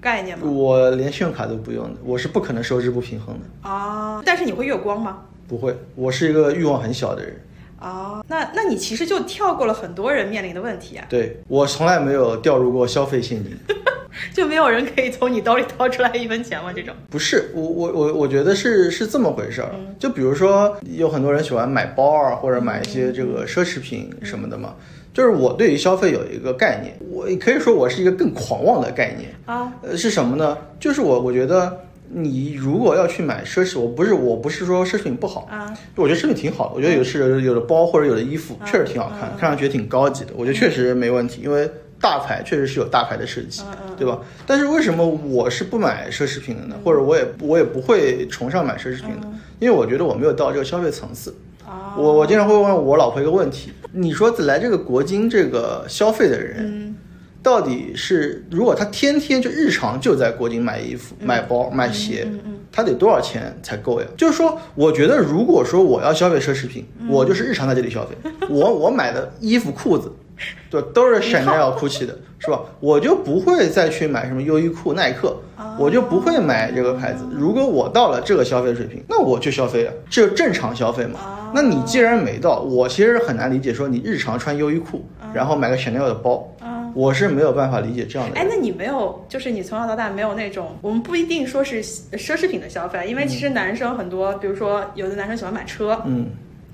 [SPEAKER 1] 概念吗？
[SPEAKER 2] 我连信用卡都不用的，我是不可能收支不平衡的，
[SPEAKER 1] 啊，但是你会月光吗？
[SPEAKER 2] 不会，我是一个欲望很小的人。
[SPEAKER 1] 啊，那那你其实就跳过了很多人面临的问题啊，
[SPEAKER 2] 对我从来没有掉入过消费陷阱。
[SPEAKER 1] 就没有人可以从你兜里掏出来一分钱吗？这种
[SPEAKER 2] 不是我我我我觉得是是这么回事儿。就比如说有很多人喜欢买包啊，或者买一些这个奢侈品什么的嘛。就是我对于消费有一个概念，我可以说我是一个更狂妄的概念。
[SPEAKER 1] 啊，
[SPEAKER 2] 呃，是什么呢？就是我我觉得你如果要去买奢侈，我不是我不是说奢侈品不好，
[SPEAKER 1] 啊，
[SPEAKER 2] 我觉得奢侈品挺好的。我觉得有是有的包或者有的衣服确实挺好看，看上去也挺高级的。我觉得确实没问题，因为大牌确实是有大牌的设计，对吧？但是为什么我是不买奢侈品的呢？或者我也我也不会崇尚买奢侈品的，因为我觉得我没有到这个消费层次。
[SPEAKER 1] 啊，
[SPEAKER 2] 我我经常会问我老婆一个问题：你说来这个国金这个消费的人，
[SPEAKER 1] 嗯。
[SPEAKER 2] 到底是如果他天天就日常就在国金买衣服、买包、买鞋，他得多少钱才够呀？就是说，我觉得如果说我要消费奢侈品，我就是日常在这里消费，我我买的衣服、裤子，对，都是 Chanel、GUCCI 的，是吧？我就不会再去买什么优衣库、耐克，我就不会买这个牌子。如果我到了这个消费水平，那我就消费啊，这正常消费嘛。那你既然没到，我其实很难理解说你日常穿优衣库，然后买个 Chanel 的包，我是没有办法理解这样的人。
[SPEAKER 1] 哎，那你没有，就是你从小到大没有那种，我们不一定说是奢侈品的消费，因为其实男生很多，比如说有的男生喜欢买车，
[SPEAKER 2] 嗯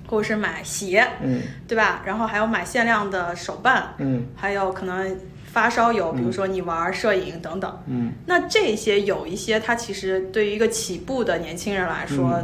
[SPEAKER 1] 或者是买鞋，
[SPEAKER 2] 嗯。
[SPEAKER 1] 对吧？然后还有买限量的手办，
[SPEAKER 2] 嗯。
[SPEAKER 1] 还有可能发烧友，比如说你玩摄影等等。
[SPEAKER 2] 嗯。
[SPEAKER 1] 那这些有一些，它其实对于一个起步的年轻人来说，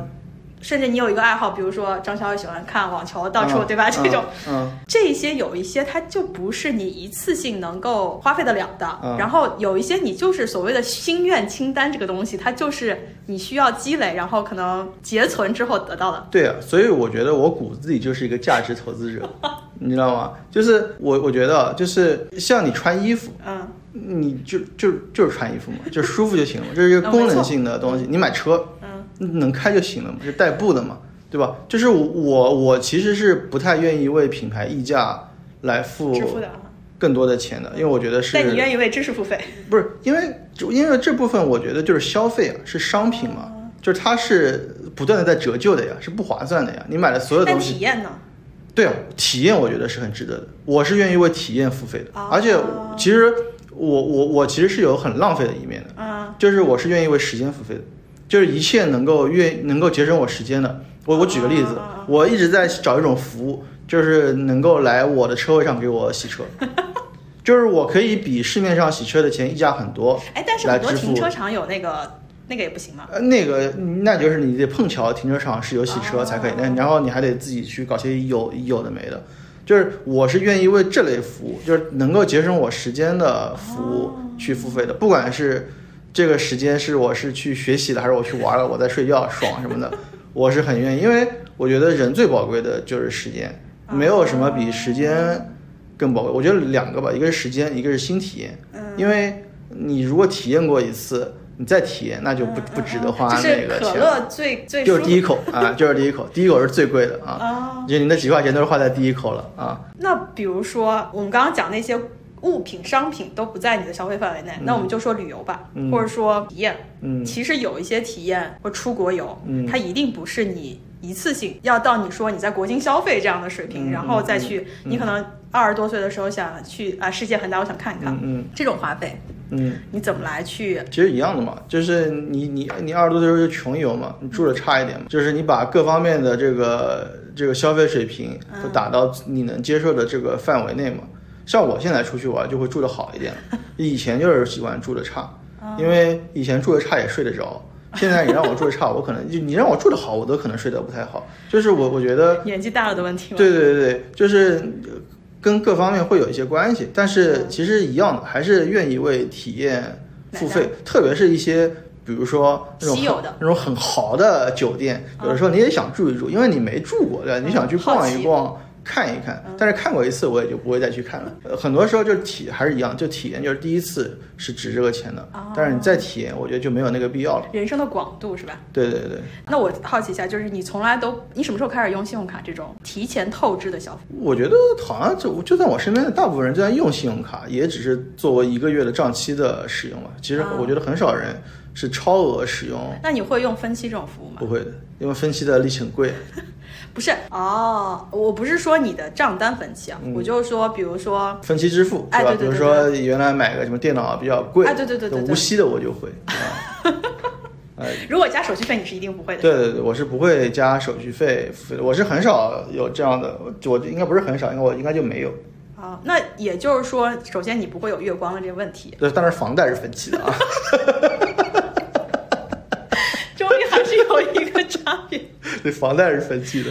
[SPEAKER 1] 甚至你有一个爱好，比如说张小雨喜欢看网球，到处、
[SPEAKER 2] 嗯
[SPEAKER 1] 对吧？这种。
[SPEAKER 2] 嗯
[SPEAKER 1] 这些有一些它就不是你一次性能够花费得了的，
[SPEAKER 2] 嗯
[SPEAKER 1] 然后有一些你就是所谓的心愿清单这个东西，它就是你需要积累，然后可能结存之后得到的。
[SPEAKER 2] 对啊，所以我觉得我骨子里就是一个价值投资者，你知道吗？就是我我觉得就是像你穿衣服，
[SPEAKER 1] 嗯
[SPEAKER 2] 你就就就是穿衣服嘛，就舒服就行了，这是一个 功能性的东西。你买车，
[SPEAKER 1] 嗯
[SPEAKER 2] 能开就行了嘛，是代步的嘛，对吧？就是我我我其实是不太愿意为品牌溢价来付
[SPEAKER 1] 支付的啊。
[SPEAKER 2] 更多的钱的，因为我觉得是
[SPEAKER 1] 但你愿意为知识付费？
[SPEAKER 2] 不是因为因为这部分我觉得就是消费啊，是商品嘛，就是它是不断的在折旧的呀，是不划算的呀。你买的所有
[SPEAKER 1] 但
[SPEAKER 2] 东西，
[SPEAKER 1] 体验呢？
[SPEAKER 2] 对啊，体验我觉得是很值得的，我是愿意为体验付费的，
[SPEAKER 1] 哦
[SPEAKER 2] 而且其实我我我其实是有很浪费的一面的，
[SPEAKER 1] 嗯
[SPEAKER 2] 就是我是愿意为时间付费的，就是一切能够愿能够节省我时间的。我我举个例子，我一直在找一种服务，就是能够来我的车位上给我洗车，就是我可以比市面上洗车的钱溢价很多，
[SPEAKER 1] 哎，但是很多停车场有那个那个也不行吗？
[SPEAKER 2] 呃，那个那就是你得碰巧停车场是有洗车才可以，
[SPEAKER 1] 哦
[SPEAKER 2] 那、然后你还得自己去搞些有有的没的。就是我是愿意为这类服务，就是能够节省我时间的服务去付费的，不管是这个时间是我是去学习的，还是我去玩了，我在睡觉爽什么的，我是很愿意，因为我觉得人最宝贵的就是时间，没有什么比时间更宝贵。我觉得两个吧，一个是时间，一个是新体验。因为你如果体验过一次，你再体验，那就不不值得花那个
[SPEAKER 1] 可乐最最
[SPEAKER 2] 就是第一口啊，就是第一口，第一口是最贵的啊，
[SPEAKER 1] 啊。
[SPEAKER 2] 就你那几块钱都是花在第一口了啊。
[SPEAKER 1] 那比如说我们刚刚讲那些物品、商品都不在你的消费范围内，那我们就说旅游吧，
[SPEAKER 2] 嗯。
[SPEAKER 1] 或者说体验。
[SPEAKER 2] 嗯。
[SPEAKER 1] 其实有一些体验或出国游，
[SPEAKER 2] 嗯。
[SPEAKER 1] 它一定不是你一次性要到你说你在国金消费这样的水平，
[SPEAKER 2] 嗯
[SPEAKER 1] 然后再去，你可能二十多岁的时候想去啊，世界很大，我想看一看，
[SPEAKER 2] 嗯
[SPEAKER 1] 这种花费
[SPEAKER 2] 嗯，
[SPEAKER 1] 你怎么来去？
[SPEAKER 2] 其实一样的嘛，就是你你你二十多岁的时候就穷游嘛，你住的差一点嘛，就是你把各方面的这个这个消费水平都打到你能接受的这个范围内嘛。像我现在出去玩就会住的好一点，以前就是习惯住的差，因为以前住的差也睡得着。现在你让我住的差，我可能就你让我住的好，我都可能睡得不太好。就是我我觉得
[SPEAKER 1] 年纪大了的问题吗？
[SPEAKER 2] 对对对对，就是呃跟各方面会有一些关系，但是其实一样的，还是愿意为体验付费，特别是一些比如说那种那种很豪的酒店，有的时候你也想住一住，因为你没住过，对吧？你想去逛一逛。看一看，但是看过一次我也就不会再去看了。呃很多时候就体还是一样，就体验就是第一次是值这个钱的，但是你再体验，我觉得就没有那个必要了。
[SPEAKER 1] 人生的广度是吧？
[SPEAKER 2] 对对对，
[SPEAKER 1] 那我好奇一下，就是你从来都，你什么时候开始用信用卡这种提前透支的消费？
[SPEAKER 2] 我觉得好像就就在我身边的大部分人就在用信用卡，也只是作为一个月的账期的使用吧。其实
[SPEAKER 1] 啊
[SPEAKER 2] 我觉得很少人是超额使用，
[SPEAKER 1] 那你会用分期这种服务吗？
[SPEAKER 2] 不会的，因为分期的利息很贵。
[SPEAKER 1] 不是哦，我不是说你的账单分期啊，我就是说，比如说，
[SPEAKER 2] 分期支付？
[SPEAKER 1] 哎对对对
[SPEAKER 2] 比如说原来买个什么电脑比较贵，
[SPEAKER 1] 哎对对对对对
[SPEAKER 2] 无息的我就会。啊 哎，
[SPEAKER 1] 如果加手续费，你是一定不会的。
[SPEAKER 2] 对对对，我是不会加手续费我是很少有这样的，我应该不是很少，因为我应该就没有。
[SPEAKER 1] 啊，那也就是说，首先你不会有月光的这个问题，
[SPEAKER 2] 对，但是房贷是分期的啊。
[SPEAKER 1] 终于还是有一个差别。
[SPEAKER 2] 对，房贷是分期的。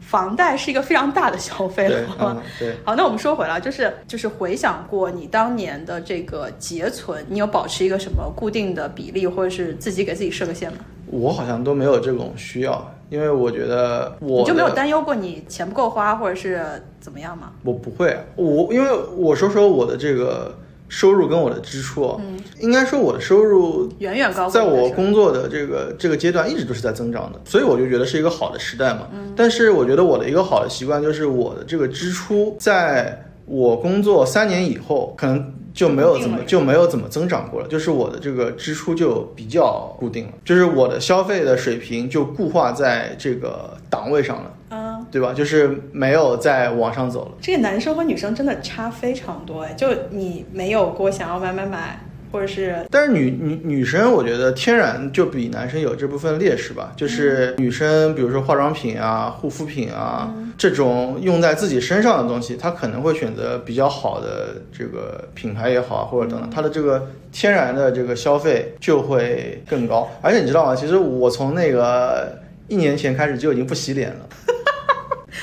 [SPEAKER 1] 房贷是一个非常大的消费
[SPEAKER 2] 对
[SPEAKER 1] 了，。
[SPEAKER 2] 嗯，对。
[SPEAKER 1] 好，那我们说回来，就是就是回想过你当年的这个结存，你有保持一个什么固定的比例，或者是自己给自己设个线吗？
[SPEAKER 2] 我好像都没有这种需要，因为我觉得我
[SPEAKER 1] 你就没有担忧过你钱不够花，或者是怎么样吗？
[SPEAKER 2] 我不会，我因为我说说我的这个收入跟我的支出，嗯，应该说我的收入
[SPEAKER 1] 远远高
[SPEAKER 2] 在我工作的这个这个阶段一直都是在增长的，所以我就觉得是一个好的时代嘛。但是我觉得我的一个好的习惯就是我的这个支出，在我工作三年以后，可能就没有怎么就没有怎么增长过了，就是我的这个支出就比较固定了，就是我的消费的水平就固化在这个档位上了，
[SPEAKER 1] 嗯，
[SPEAKER 2] 对吧？就是没有再往上走了。
[SPEAKER 1] 这个男生和女生真的差非常多哎，就你没有过想要买买买，或者是
[SPEAKER 2] 但是女女女生，我觉得天然就比男生有这部分劣势吧。就是女生，比如说化妆品啊、护肤品啊、这种用在自己身上的东西，她可能会选择比较好的这个品牌也好啊，或者等等，她的这个天然的这个消费就会更高。而且你知道吗？其实我从那个一年前开始就已经不洗脸了。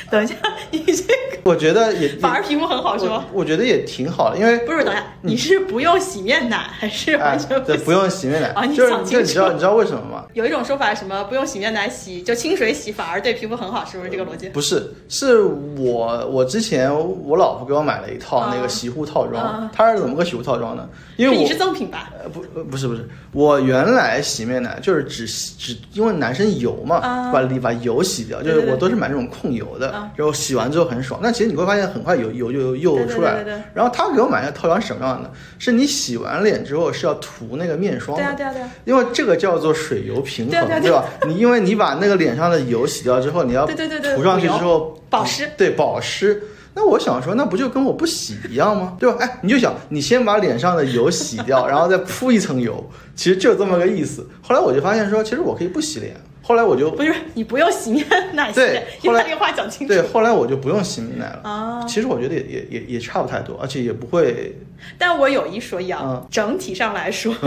[SPEAKER 1] 等一下，你这个
[SPEAKER 2] 我觉得也
[SPEAKER 1] 反而皮肤很好是吗？
[SPEAKER 2] 我我觉得也挺好的，因为
[SPEAKER 1] 不是，等一下，你是不用洗面奶还是
[SPEAKER 2] 哎
[SPEAKER 1] 完全，
[SPEAKER 2] 不用洗面奶，
[SPEAKER 1] 啊你
[SPEAKER 2] 就是你知道你知道为什么吗？
[SPEAKER 1] 有一种说法，什么不用洗面奶洗，就清水洗反而对皮肤很好，是不是这个逻辑？
[SPEAKER 2] 不是，是我我之前我老婆给我买了一套那个洗护套装，
[SPEAKER 1] 啊
[SPEAKER 2] 她是怎么个洗护套装呢？因为
[SPEAKER 1] 是你是赠品吧？
[SPEAKER 2] 呃不呃不是不是，我原来洗面奶就是只洗只因为男生油嘛，
[SPEAKER 1] 啊
[SPEAKER 2] 把里把油洗掉，就是我都是买那种控油的，
[SPEAKER 1] 啊
[SPEAKER 2] 然后洗完之后很爽。但其实你会发现很快油油就又出来了。
[SPEAKER 1] 对对对
[SPEAKER 2] 然后他给我买那个套装是什么样的？是你洗完脸之后是要涂那个面霜的。
[SPEAKER 1] 对啊对啊对啊，
[SPEAKER 2] 因为这个叫做水油平衡，
[SPEAKER 1] 对
[SPEAKER 2] 吧？你因为你把那个脸上的油洗掉之后，你要
[SPEAKER 1] 对对对对
[SPEAKER 2] 涂上去之后
[SPEAKER 1] 保湿，
[SPEAKER 2] 对保湿。那我想说，那不就跟我不洗一样吗？对吧？哎，你就想，你先把脸上的油洗掉，然后再铺一层油，其实就这么个意思。后来我就发现说，其实我可以不洗脸。后来我就
[SPEAKER 1] 不是你不用洗面奶洗
[SPEAKER 2] 对
[SPEAKER 1] 脸，你
[SPEAKER 2] 后来
[SPEAKER 1] 把这个话讲清楚
[SPEAKER 2] 对，后来我就不用洗面奶了。
[SPEAKER 1] 啊。
[SPEAKER 2] 其实我觉得也也也也差不太多，而且也不会
[SPEAKER 1] 但我有一说一啊
[SPEAKER 2] 嗯，
[SPEAKER 1] 整体上来说，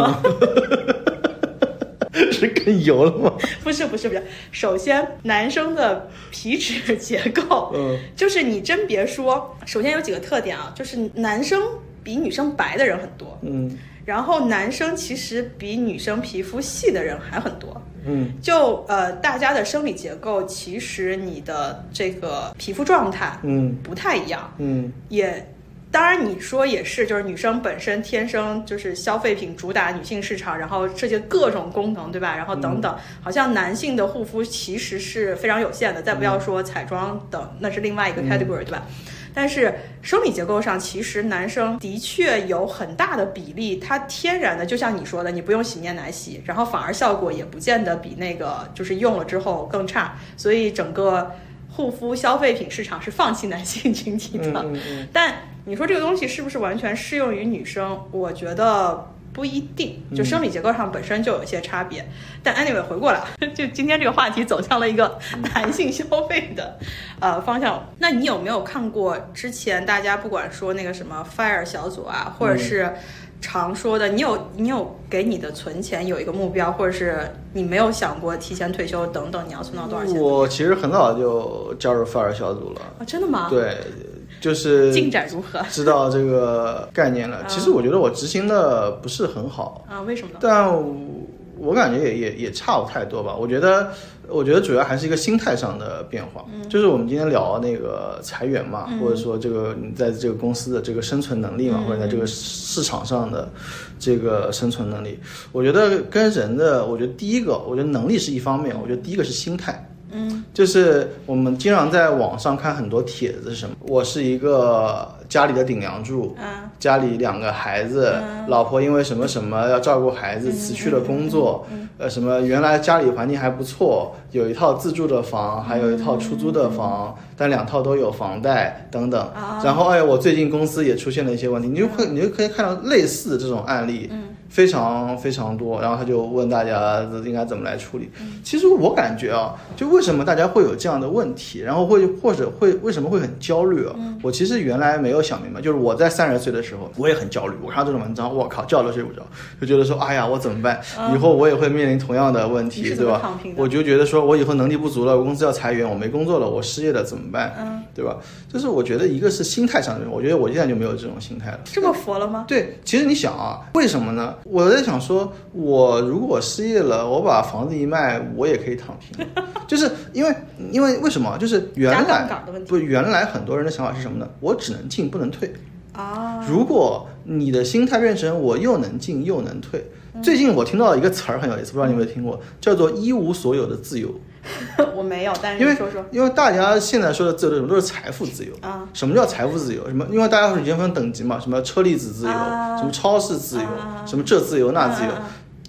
[SPEAKER 2] 是更油了吗？
[SPEAKER 1] 不是不是不是，首先男生的皮脂结构，
[SPEAKER 2] 嗯，
[SPEAKER 1] 就是你真别说，首先有几个特点啊，就是男生比女生白的人很多，
[SPEAKER 2] 嗯
[SPEAKER 1] 然后男生其实比女生皮肤细的人还很多。
[SPEAKER 2] 嗯
[SPEAKER 1] 就呃，大家的生理结构，其实你的这个皮肤状态
[SPEAKER 2] 嗯
[SPEAKER 1] 不太一样，
[SPEAKER 2] 嗯
[SPEAKER 1] 也。当然，你说也是，就是女生本身天生就是消费品主打女性市场，然后这些各种功能，对吧？然后等等，好像男性的护肤其实是非常有限的，再不要说彩妆等，那是另外一个 category，、对吧？但是生理结构上，其实男生的确有很大的比例，他天然的，就像你说的，你不用洗面奶洗，然后反而效果也不见得比那个就是用了之后更差，所以整个护肤消费品市场是放弃男性群体的。
[SPEAKER 2] 嗯嗯
[SPEAKER 1] 但你说这个东西是不是完全适用于女生？我觉得不一定，就生理结构上本身就有一些差别。但 anyway 回过来，就今天这个话题走向了一个男性消费的呃方向。那你有没有看过之前大家不管说那个什么 FIRE 小组啊，或者是常说的，你有你有给你的存钱有一个目标，或者是你没有想过提前退休等等，你要存到多少钱？
[SPEAKER 2] 我其实很早就加入 FIRE 小组了，
[SPEAKER 1] 啊，真的吗？
[SPEAKER 2] 对，就是
[SPEAKER 1] 进展如何
[SPEAKER 2] 知道这个概念了。
[SPEAKER 1] 啊
[SPEAKER 2] 其实我觉得我执行的不是很好，
[SPEAKER 1] 啊？为什么呢？
[SPEAKER 2] 但我感觉也也也差不太多吧。我觉得，我觉得主要还是一个心态上的变化。就是我们今天聊那个裁员嘛，或者说这个你在这个公司的这个生存能力嘛，或者在这个市场上的这个生存能力，我觉得跟人的，我觉得第一个，我觉得能力是一方面，我觉得第一个是心态。
[SPEAKER 1] 嗯
[SPEAKER 2] 就是我们经常在网上看很多帖子是什么？我是一个家里的顶梁柱，
[SPEAKER 1] 啊
[SPEAKER 2] 家里两个孩子，老婆因为什么什么要照顾孩子，辞去了工作，呃，什么原来家里环境还不错，有一套自住的房，还有一套出租的房，但两套都有房贷等等。
[SPEAKER 1] 啊
[SPEAKER 2] 然后哎，我最近公司也出现了一些问题，你就会你就可以看到类似的这种案例，非常非常多。然后他就问大家应该怎么来处理。其实我感觉啊，就为什么大家会有这样的问题，然后会或者会为什么会很焦虑啊？我其实原来没有想明白，就是我在三十岁的时候，我也很焦虑。我看到这种文章，我靠，觉都睡不着，就觉得说，哎呀，我怎么办？以后我也会面临同样的问题，对吧我就觉得说我以后能力不足了，我公司要裁员，我没工作了，我失业了怎么办？
[SPEAKER 1] 嗯，
[SPEAKER 2] 对吧？就是我觉得一个是心态上的，我觉得我现在就没有这种心态了。
[SPEAKER 1] 这么佛了吗？
[SPEAKER 2] 对，其实你想啊，为什么呢？我在想说，我如果失业了，我把房子一卖，我也可以躺平，就是因为因为为什么？就是原来不，原来很多人的想法是什么呢？我只能进不能退。
[SPEAKER 1] 啊，
[SPEAKER 2] 如果你的心态变成我又能进又能退，最近我听到一个词儿很有意思，不知道你有没有听过，叫做一无所有的自由。
[SPEAKER 1] 我没有，但是
[SPEAKER 2] 因为
[SPEAKER 1] 说说
[SPEAKER 2] 因为大家现在说的自由是什么？都是财富自由。
[SPEAKER 1] 啊
[SPEAKER 2] 什么叫财富自由？什么？因为大家是已经分等级嘛，什么车厘子自由，
[SPEAKER 1] 啊
[SPEAKER 2] 什么超市自由，
[SPEAKER 1] 啊
[SPEAKER 2] 什么这自由那自由。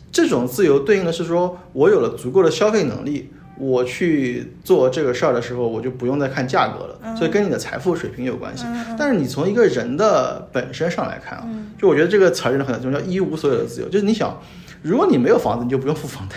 [SPEAKER 2] 这种自由对应的是说，我有了足够的消费能力，我去做这个事儿的时候，我就不用再看价格了，所以跟你的财富水平有关系。但是你从一个人的本身上来看啊，就我觉得这个词儿真的很重要，叫一无所有的自由。就是你想，如果你没有房子，你就不用付房贷；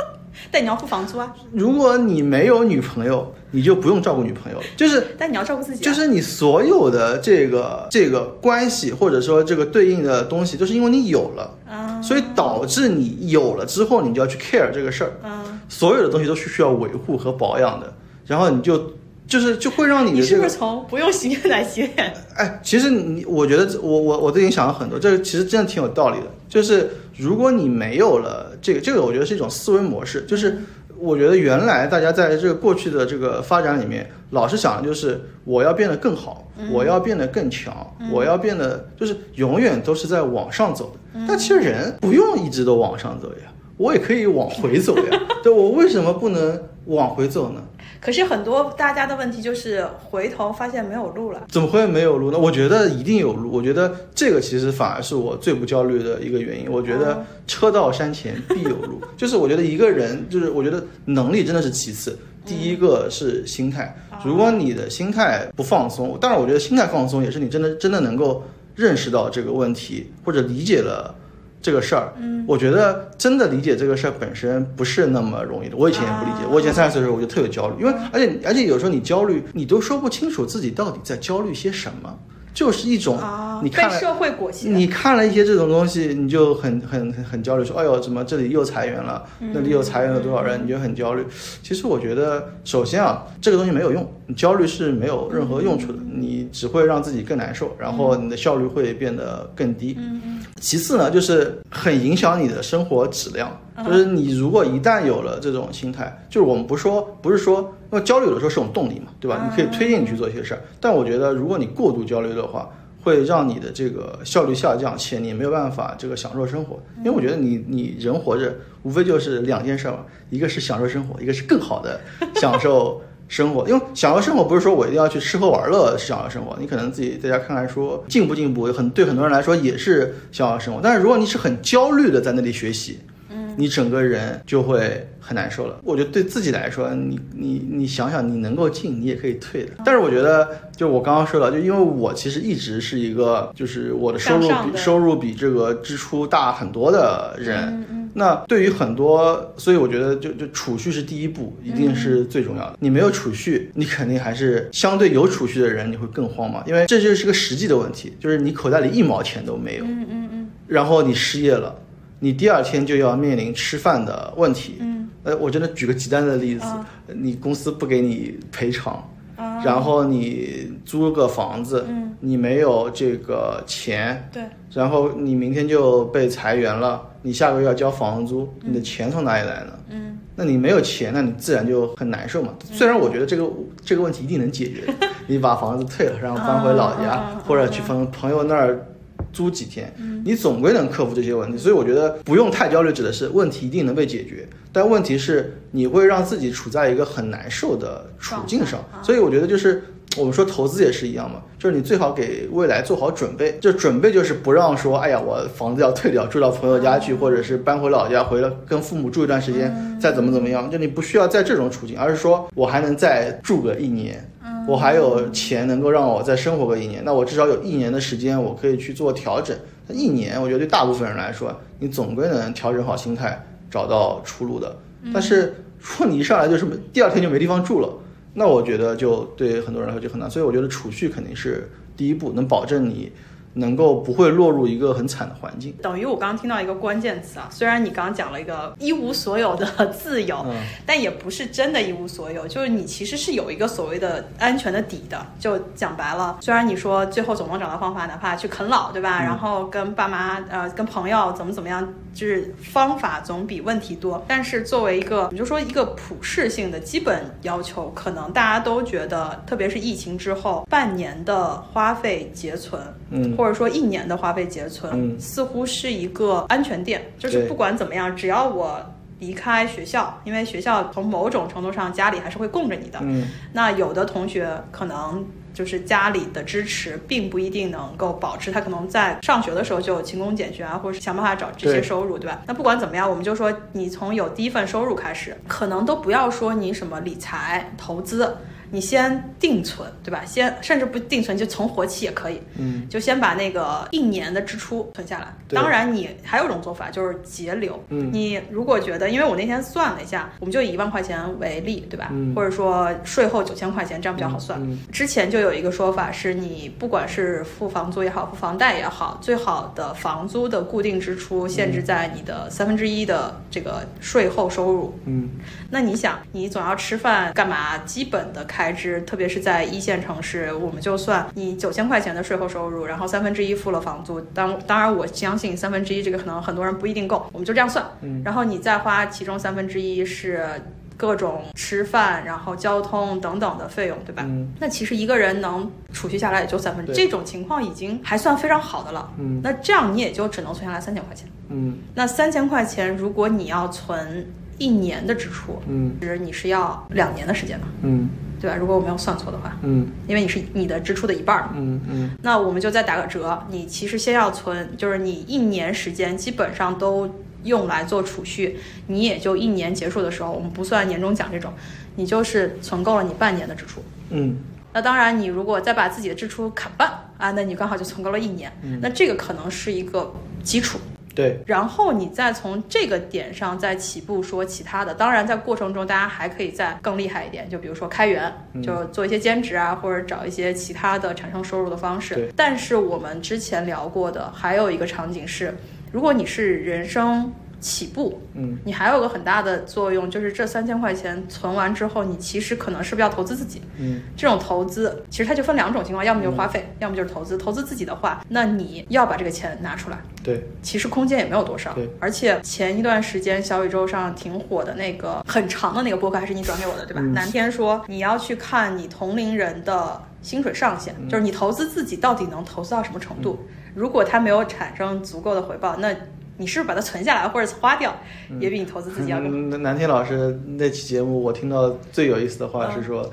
[SPEAKER 1] 但你要付房租啊，
[SPEAKER 2] 如果你没有女朋友，你就不用照顾女朋友。就是
[SPEAKER 1] 但你要照顾自己、啊，
[SPEAKER 2] 就是你所有的这个这个关系，或者说这个对应的东西，都是因为你有了，
[SPEAKER 1] 啊，
[SPEAKER 2] 所以导致你有了之后，你就要去 care 这个事儿。
[SPEAKER 1] 嗯，
[SPEAKER 2] 所有的东西都是需要维护和保养的，然后你就就是就会让你
[SPEAKER 1] 你是不是从不用洗面奶洗脸？
[SPEAKER 2] 哎，其实你我觉得我我我最近想了很多，这个其实真的挺有道理的。就是如果你没有了这个，这个我觉得是一种思维模式，就是。我觉得原来大家在这个过去的这个发展里面，老是想的就是我要变得更好，我要变得更强，我要变得就是永远都是在往上走的。但其实人不用一直都往上走呀，我也可以往回走呀。对，我为什么不能往回走呢？
[SPEAKER 1] 可是很多大家的问题就是回头发现没有路了。
[SPEAKER 2] 怎么会没有路呢？我觉得一定有路。我觉得这个其实反而是我最不焦虑的一个原因。我觉得车到山前必有路，就是我觉得一个人，就是我觉得能力真的是其次，第一个是心态。如果你的心态不放松，当然我觉得心态放松也是你真的真的能够认识到这个问题或者理解了。这个事儿，嗯，我觉得真的理解这个事儿本身不是那么容易的。我以前也不理解，我以前三十岁的时候我就特别焦虑，因为而且而且有时候你焦虑，你都说不清楚自己到底在焦虑些什么。就是一种
[SPEAKER 1] 啊，
[SPEAKER 2] 你看
[SPEAKER 1] 社会裹挟，
[SPEAKER 2] 你看了一些这种东西，你就很很很很焦虑，说哎呦，怎么这里又裁员了，
[SPEAKER 1] 嗯
[SPEAKER 2] 那里又裁员了多少人，你就很焦虑。其实我觉得，首先啊，这个东西没有用，你焦虑是没有任何用处的，你只会让自己更难受，然后你的效率会变得更低。其次呢，就是很影响你的生活质量。
[SPEAKER 1] 嗯
[SPEAKER 2] 就是你如果一旦有了这种心态，就是我们不说不是说，因为焦虑有的时候是种动力嘛，对吧？
[SPEAKER 1] 嗯
[SPEAKER 2] 你可以推进你去做一些事儿。但我觉得，如果你过度焦虑的话，会让你的这个效率下降，且你没有办法这个享受生活。因为我觉得你你人活着无非就是两件事儿嘛，一个是享受生活，一个是更好的享受生活。因为想要生活不是说我一定要去吃喝玩乐是享受生活，你可能自己在家看看书，进步进步，很对很多人来说也是想要生活。但是如果你是很焦虑的在那里学习，你整个人就会很难受了。我觉得对自己来说，你你你想想，你能够进，你也可以退的。但是我觉得，就我刚刚说了，就因为我其实一直是一个，就是我的收入比收入比这个支出大很多的人。
[SPEAKER 1] 嗯嗯
[SPEAKER 2] 那对于很多，所以我觉得就就储蓄是第一步，一定是最重要的。你没有储蓄，你肯定还是相对有储蓄的人，你会更慌嘛，因为这就是个实际的问题，就是你口袋里一毛钱都没有，
[SPEAKER 1] 嗯嗯嗯。
[SPEAKER 2] 然后你失业了，你第二天就要面临吃饭的问题。
[SPEAKER 1] 嗯。
[SPEAKER 2] 呃，我真的举个极端的例子，
[SPEAKER 1] 啊。
[SPEAKER 2] 你公司不给你赔偿，
[SPEAKER 1] 啊，
[SPEAKER 2] 然后你租个房子，
[SPEAKER 1] 嗯。
[SPEAKER 2] 你没有这个钱，
[SPEAKER 1] 对，
[SPEAKER 2] 然后你明天就被裁员了，你下个月要交房租，你的钱从哪里来呢？
[SPEAKER 1] 嗯。
[SPEAKER 2] 那你没有钱，那你自然就很难受嘛。虽然我觉得这个这个问题一定能解决，你把房子退了，然后搬回老家，或者去朋朋友那儿租几天，
[SPEAKER 1] 嗯
[SPEAKER 2] 你总归能克服这些问题。所以我觉得不用太焦虑，指的是问题一定能被解决，但问题是你会让自己处在一个很难受的处境上。所以我觉得就是。我们说投资也是一样嘛，就是你最好给未来做好准备。就准备就是不让说，哎呀，我房子要退掉，住到朋友家去，或者是搬回老家，回了跟父母住一段时间，再怎么怎么样。就你不需要在这种处境，而是说我还能再住个一年，我还有钱能够让我再生活个一年，那我至少有一年的时间，我可以去做调整。那一年，我觉得对大部分人来说，你总归能调整好心态，找到出路的。但是如果你一上来就是第二天就没地方住了，那我觉得就对很多人来说就很难。所以我觉得储蓄肯定是第一步，能保证你能够不会落入一个很惨的环境。
[SPEAKER 1] 等于我刚刚听到一个关键词啊，虽然你刚刚讲了一个一无所有的自由，
[SPEAKER 2] 嗯
[SPEAKER 1] 但也不是真的一无所有，就是你其实是有一个所谓的安全的底的。就讲白了，虽然你说最后总能找到方法，哪怕去啃老，对吧？然后跟爸妈呃跟朋友怎么怎么样，就是方法总比问题多。但是作为一个，你就说一个普适性的基本要求，可能大家都觉得，特别是疫情之后，半年的花费结存，
[SPEAKER 2] 嗯
[SPEAKER 1] 或者说一年的花费结存，
[SPEAKER 2] 嗯
[SPEAKER 1] 似乎是一个安全垫，就是不管怎么样，只要我离开学校，因为学校从某种程度上家里还是会供着你的。
[SPEAKER 2] 嗯
[SPEAKER 1] 那有的同学可能就是家里的支持并不一定能够保持，他可能在上学的时候就勤工俭学啊，或者是想办法找这些收入，对吧？那不管怎么样，我们就说你从有第一份收入开始，可能都不要说你什么理财投资。你先定存，对吧？先甚至不定存，就存活期也可以。
[SPEAKER 2] 嗯
[SPEAKER 1] 就先把那个一年的支出存下来。当然，你还有一种做法就是节流。
[SPEAKER 2] 嗯
[SPEAKER 1] 你如果觉得，因为我那天算了一下，我们就以一万块钱为例，对吧？
[SPEAKER 2] 嗯
[SPEAKER 1] 或者说税后九千块钱，这样比较好算。
[SPEAKER 2] 嗯
[SPEAKER 1] 之前就有一个说法是，你不管是付房租也好，付房贷也好，最好的房租的固定支出限制在你的三分之一的这个税后收入。
[SPEAKER 2] 嗯
[SPEAKER 1] 那你想，你总要吃饭干嘛？基本的开支，特别是在一线城市，我们就算你九千块钱的税后收入，然后三分之一付了房租，当当然我相信三分之一这个可能很多人不一定够，我们就这样算，
[SPEAKER 2] 嗯
[SPEAKER 1] 然后你再花其中三分之一是。各种吃饭，然后交通等等的费用，对吧？
[SPEAKER 2] 嗯
[SPEAKER 1] 那其实一个人能储蓄下来也就三分之一，这种情况已经还算非常好的了。
[SPEAKER 2] 嗯
[SPEAKER 1] 那这样你也就只能存下来三千块钱。
[SPEAKER 2] 嗯
[SPEAKER 1] 那三千块钱，如果你要存一年的支出，
[SPEAKER 2] 嗯
[SPEAKER 1] 其实你是要两年的时间的，
[SPEAKER 2] 嗯
[SPEAKER 1] 对吧？如果我没有算错的话，
[SPEAKER 2] 嗯
[SPEAKER 1] 因为你是你的支出的一半儿嘛。
[SPEAKER 2] 嗯嗯
[SPEAKER 1] 那我们就再打个折，你其实先要存，就是你一年时间基本上都用来做储蓄，你也就一年结束的时候，我们不算年终奖这种，你就是存够了你半年的支出。
[SPEAKER 2] 嗯
[SPEAKER 1] 那当然，你如果再把自己的支出砍半啊，那你刚好就存够了一年。那这个可能是一个基础。
[SPEAKER 2] 对，
[SPEAKER 1] 然后你再从这个点上再起步说其他的。当然，在过程中大家还可以再更厉害一点，就比如说开源，就做一些兼职啊，或者找一些其他的产生收入的方式。但是我们之前聊过的还有一个场景是，如果你是人生起步，
[SPEAKER 2] 嗯，
[SPEAKER 1] 你还有个很大的作用，就是这三千块钱存完之后，你其实可能是不是要投资自己？
[SPEAKER 2] 嗯，
[SPEAKER 1] 这种投资其实它就分两种情况，要么就是花费，要么就是投资。投资自己的话，那你要把这个钱拿出来，
[SPEAKER 2] 对，
[SPEAKER 1] 其实空间也没有多少
[SPEAKER 2] 对。
[SPEAKER 1] 而且前一段时间小宇宙上挺火的那个很长的那个播客，还是你转给我的对吧？
[SPEAKER 2] 嗯
[SPEAKER 1] 南天说你要去看你同龄人的薪水上限，
[SPEAKER 2] 嗯
[SPEAKER 1] 就是你投资自己到底能投资到什么程度。如果它没有产生足够的回报，那你是不是把它存下来或者花掉，也比你投资自己要更好。
[SPEAKER 2] 嗯，南天老师那期节目，我听到最有意思的话是说，